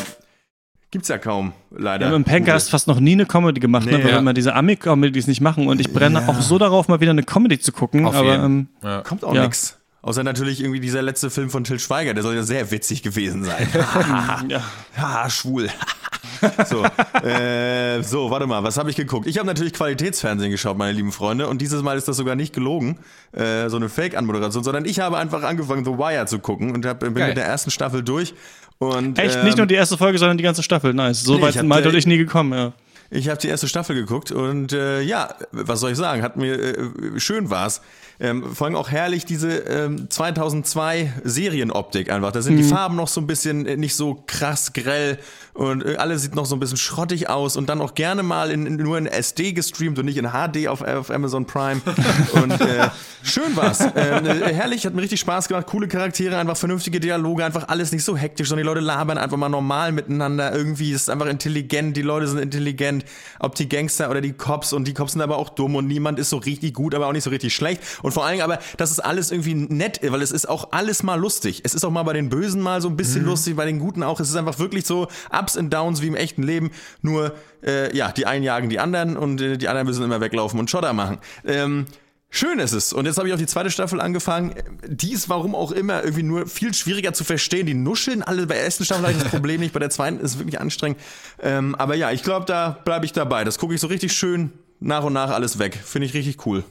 gibt's ja kaum, leider. wir haben im Pancast fast noch nie eine Comedy gemacht, ne, Nee, weil ja. wir immer diese Ami-Comedies nicht machen und ich brenne auch so darauf, mal wieder eine Comedy zu gucken. Auf aber jeden. ähm, Ja. Kommt auch Ja. nix. Außer natürlich irgendwie dieser letzte Film von Till Schweiger, der soll ja sehr witzig gewesen sein. ja. Ha, schwul. so, äh, so, warte mal, was habe ich geguckt? Ich habe natürlich Qualitätsfernsehen geschaut, meine lieben Freunde, und dieses Mal ist das sogar nicht gelogen, äh, so eine Fake-Anmoderation, sondern ich habe einfach angefangen, The Wire zu gucken und hab, bin Geil. mit der ersten Staffel durch. Und, Echt, ähm, nicht nur die erste Folge, sondern die ganze Staffel. Nice. So Nee, weit sind Malte und ich nie gekommen, ja. Ich habe die erste Staffel geguckt und äh, ja, was soll ich sagen, hat mir äh, schön war's. Ähm, vor allem auch herrlich diese ähm, 2002 Serienoptik einfach. Da sind Mhm. die Farben noch so ein bisschen äh, nicht so krass grell und äh, alles sieht noch so ein bisschen schrottig aus und dann auch gerne mal in, in, nur in SD gestreamt und nicht in HD auf, auf Amazon Prime. und äh, schön war's. Ähm, äh, herrlich, hat mir richtig Spaß gemacht. Coole Charaktere, einfach vernünftige Dialoge, einfach alles nicht so hektisch, sondern die Leute labern einfach mal normal miteinander. Irgendwie ist es einfach intelligent, die Leute sind intelligent, ob die Gangster oder die Cops und die Cops sind aber auch dumm und niemand ist so richtig gut, aber auch nicht so richtig schlecht. Und vor allem aber, das ist alles irgendwie nett, weil es ist auch alles mal lustig. Es ist auch mal bei den Bösen mal so ein bisschen lustig, bei den Guten auch. Es ist einfach wirklich so Ups und Downs wie im echten Leben. Nur, äh, ja, die einen jagen die anderen und äh, die anderen müssen immer weglaufen und Schotter machen. Ähm, Schön ist es. Und jetzt habe ich auch die zweite Staffel angefangen. Die ist, warum auch immer, irgendwie nur viel schwieriger zu verstehen. Die nuscheln alle. Bei der ersten Staffel hatte ich das Problem nicht. Bei der zweiten ist es wirklich anstrengend. Ähm, aber ja, ich glaube, da bleibe ich dabei. Das gucke ich so richtig schön nach und nach alles weg. Finde ich richtig cool.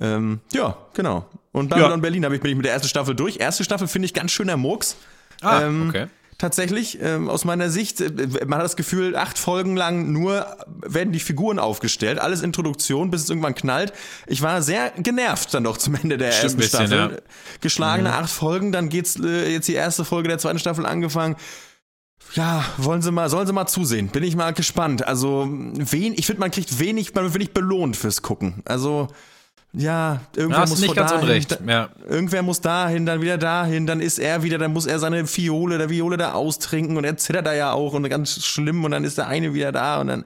Ähm, ja, genau. Und dann Ja. in Berlin habe ich, bin ich mit der ersten Staffel durch. Erste Staffel finde ich ganz schöner Murks. Ah, Ähm, okay. Tatsächlich, ähm, aus meiner Sicht, äh, man hat das Gefühl, acht Folgen lang nur werden die Figuren aufgestellt, alles Introduktion, bis es irgendwann knallt. Ich war sehr genervt dann doch zum Ende der Stimmt ersten bisschen, Staffel. ja. Geschlagene acht Folgen, dann geht's äh, jetzt die erste Folge der zweiten Staffel angefangen. Ja, wollen Sie mal, sollen Sie mal zusehen. Bin ich mal gespannt. Also, wen, ich finde, man kriegt wenig, man wird nicht belohnt fürs Gucken. Also, ja, irgendwer hast muss nicht ganz dahin, unrecht, da- ja. Irgendwer muss dahin, dann wieder dahin, dann ist er wieder, dann muss er seine Fiole, der Viole da austrinken und er zittert da ja auch und ganz schlimm und dann ist der eine wieder da und dann.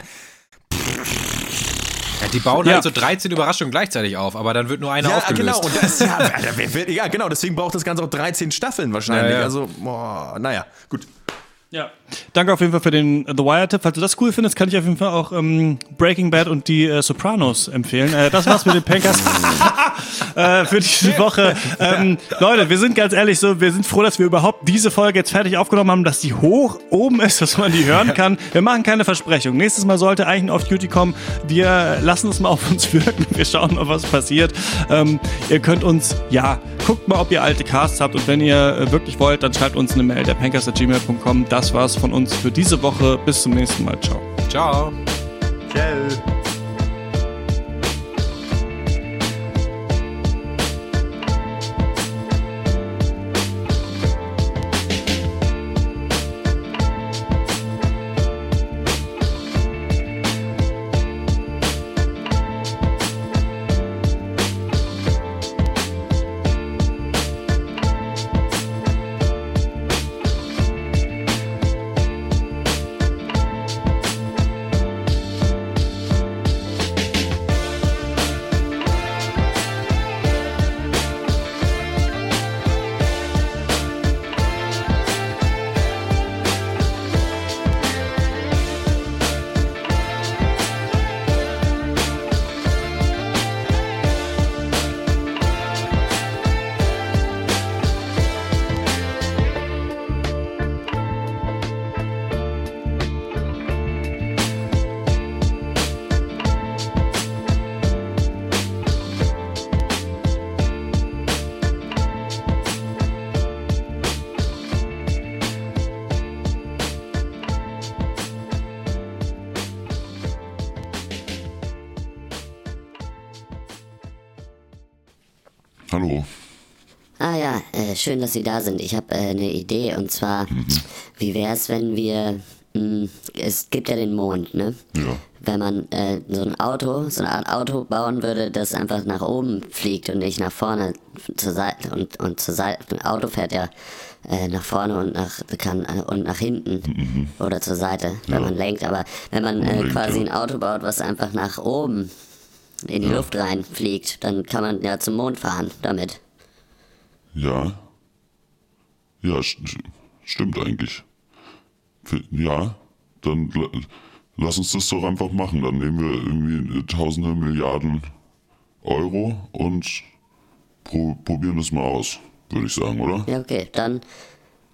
Ja, die bauen Ja. halt so 13 Überraschungen gleichzeitig auf, aber dann wird nur eine ja, aufgelöst. genau, und das, ja, genau, deswegen braucht das Ganze auch 13 Staffeln wahrscheinlich. Ja, ja. Also, boah, naja, gut. Ja. Danke auf jeden Fall für den äh, The Wire-Tipp. Falls du das cool findest, kann ich auf jeden Fall auch ähm, Breaking Bad und die äh, Sopranos empfehlen. Äh, das war's mit den Pankers äh, für diese Woche. Ähm, Leute, wir sind ganz ehrlich so, wir sind froh, dass wir überhaupt diese Folge jetzt fertig aufgenommen haben, dass die hoch oben ist, dass man die hören kann. Wir machen keine Versprechung. Nächstes Mal sollte eigentlich ein Off-Duty kommen. Wir lassen es mal auf uns wirken. Wir schauen mal, was passiert. Ähm, ihr könnt uns, ja, guckt mal, ob ihr alte Casts habt und wenn ihr äh, wirklich wollt, dann schreibt uns eine Mail, der pankers.gmail.com. Das war's von uns für diese Woche. Bis zum nächsten Mal. Ciao. Ciao. Ciao. Schön, dass Sie da sind. Ich habe äh, eine Idee und zwar, wie wäre es, wenn wir, mh, es gibt ja den Mond, ne? Ja. Wenn man äh, so ein Auto, so eine Art Auto bauen würde, das einfach nach oben fliegt und nicht nach vorne zur Seite und, und zur Seite. Ein Auto fährt ja äh, nach vorne und nach kann äh, und nach hinten oder zur Seite, wenn man lenkt. Aber wenn man äh, quasi ja. ein Auto baut, was einfach nach oben in die Luft reinfliegt, dann kann man ja zum Mond fahren damit. Ja. Ja, st stimmt eigentlich. Ja, dann la- lass uns das doch einfach machen. Dann nehmen wir irgendwie tausende Milliarden Euro und pro probieren das mal aus, würde ich sagen, oder? Ja, okay, dann,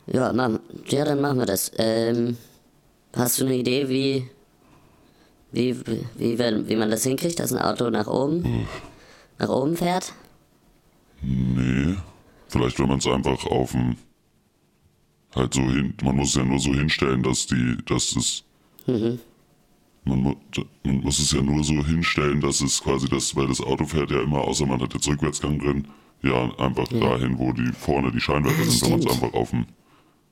ja, mach, ja, dann machen wir das. Ähm, hast du eine Idee, wie, wie, wie, wie, wie man das hinkriegt, dass ein Auto nach oben, nach oben fährt? Nee. Vielleicht, wenn man es einfach auf dem halt so hin, man muss es ja nur so hinstellen, dass die, dass es, Mhm. man, mu- man muss es ja nur so hinstellen, dass es quasi das, weil das Auto fährt ja immer, außer man hat jetzt Rückwärtsgang drin, ja, einfach dahin, wo die vorne die Scheinwerfer sind, wenn man es einfach auf dem,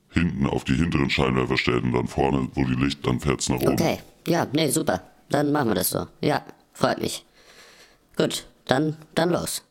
hinten auf die hinteren Scheinwerfer stellt und dann vorne, wo die Licht, dann fährt es nach oben. Okay, ja, nee, super. Dann machen wir das so. Ja, freut mich. Gut, dann, dann los.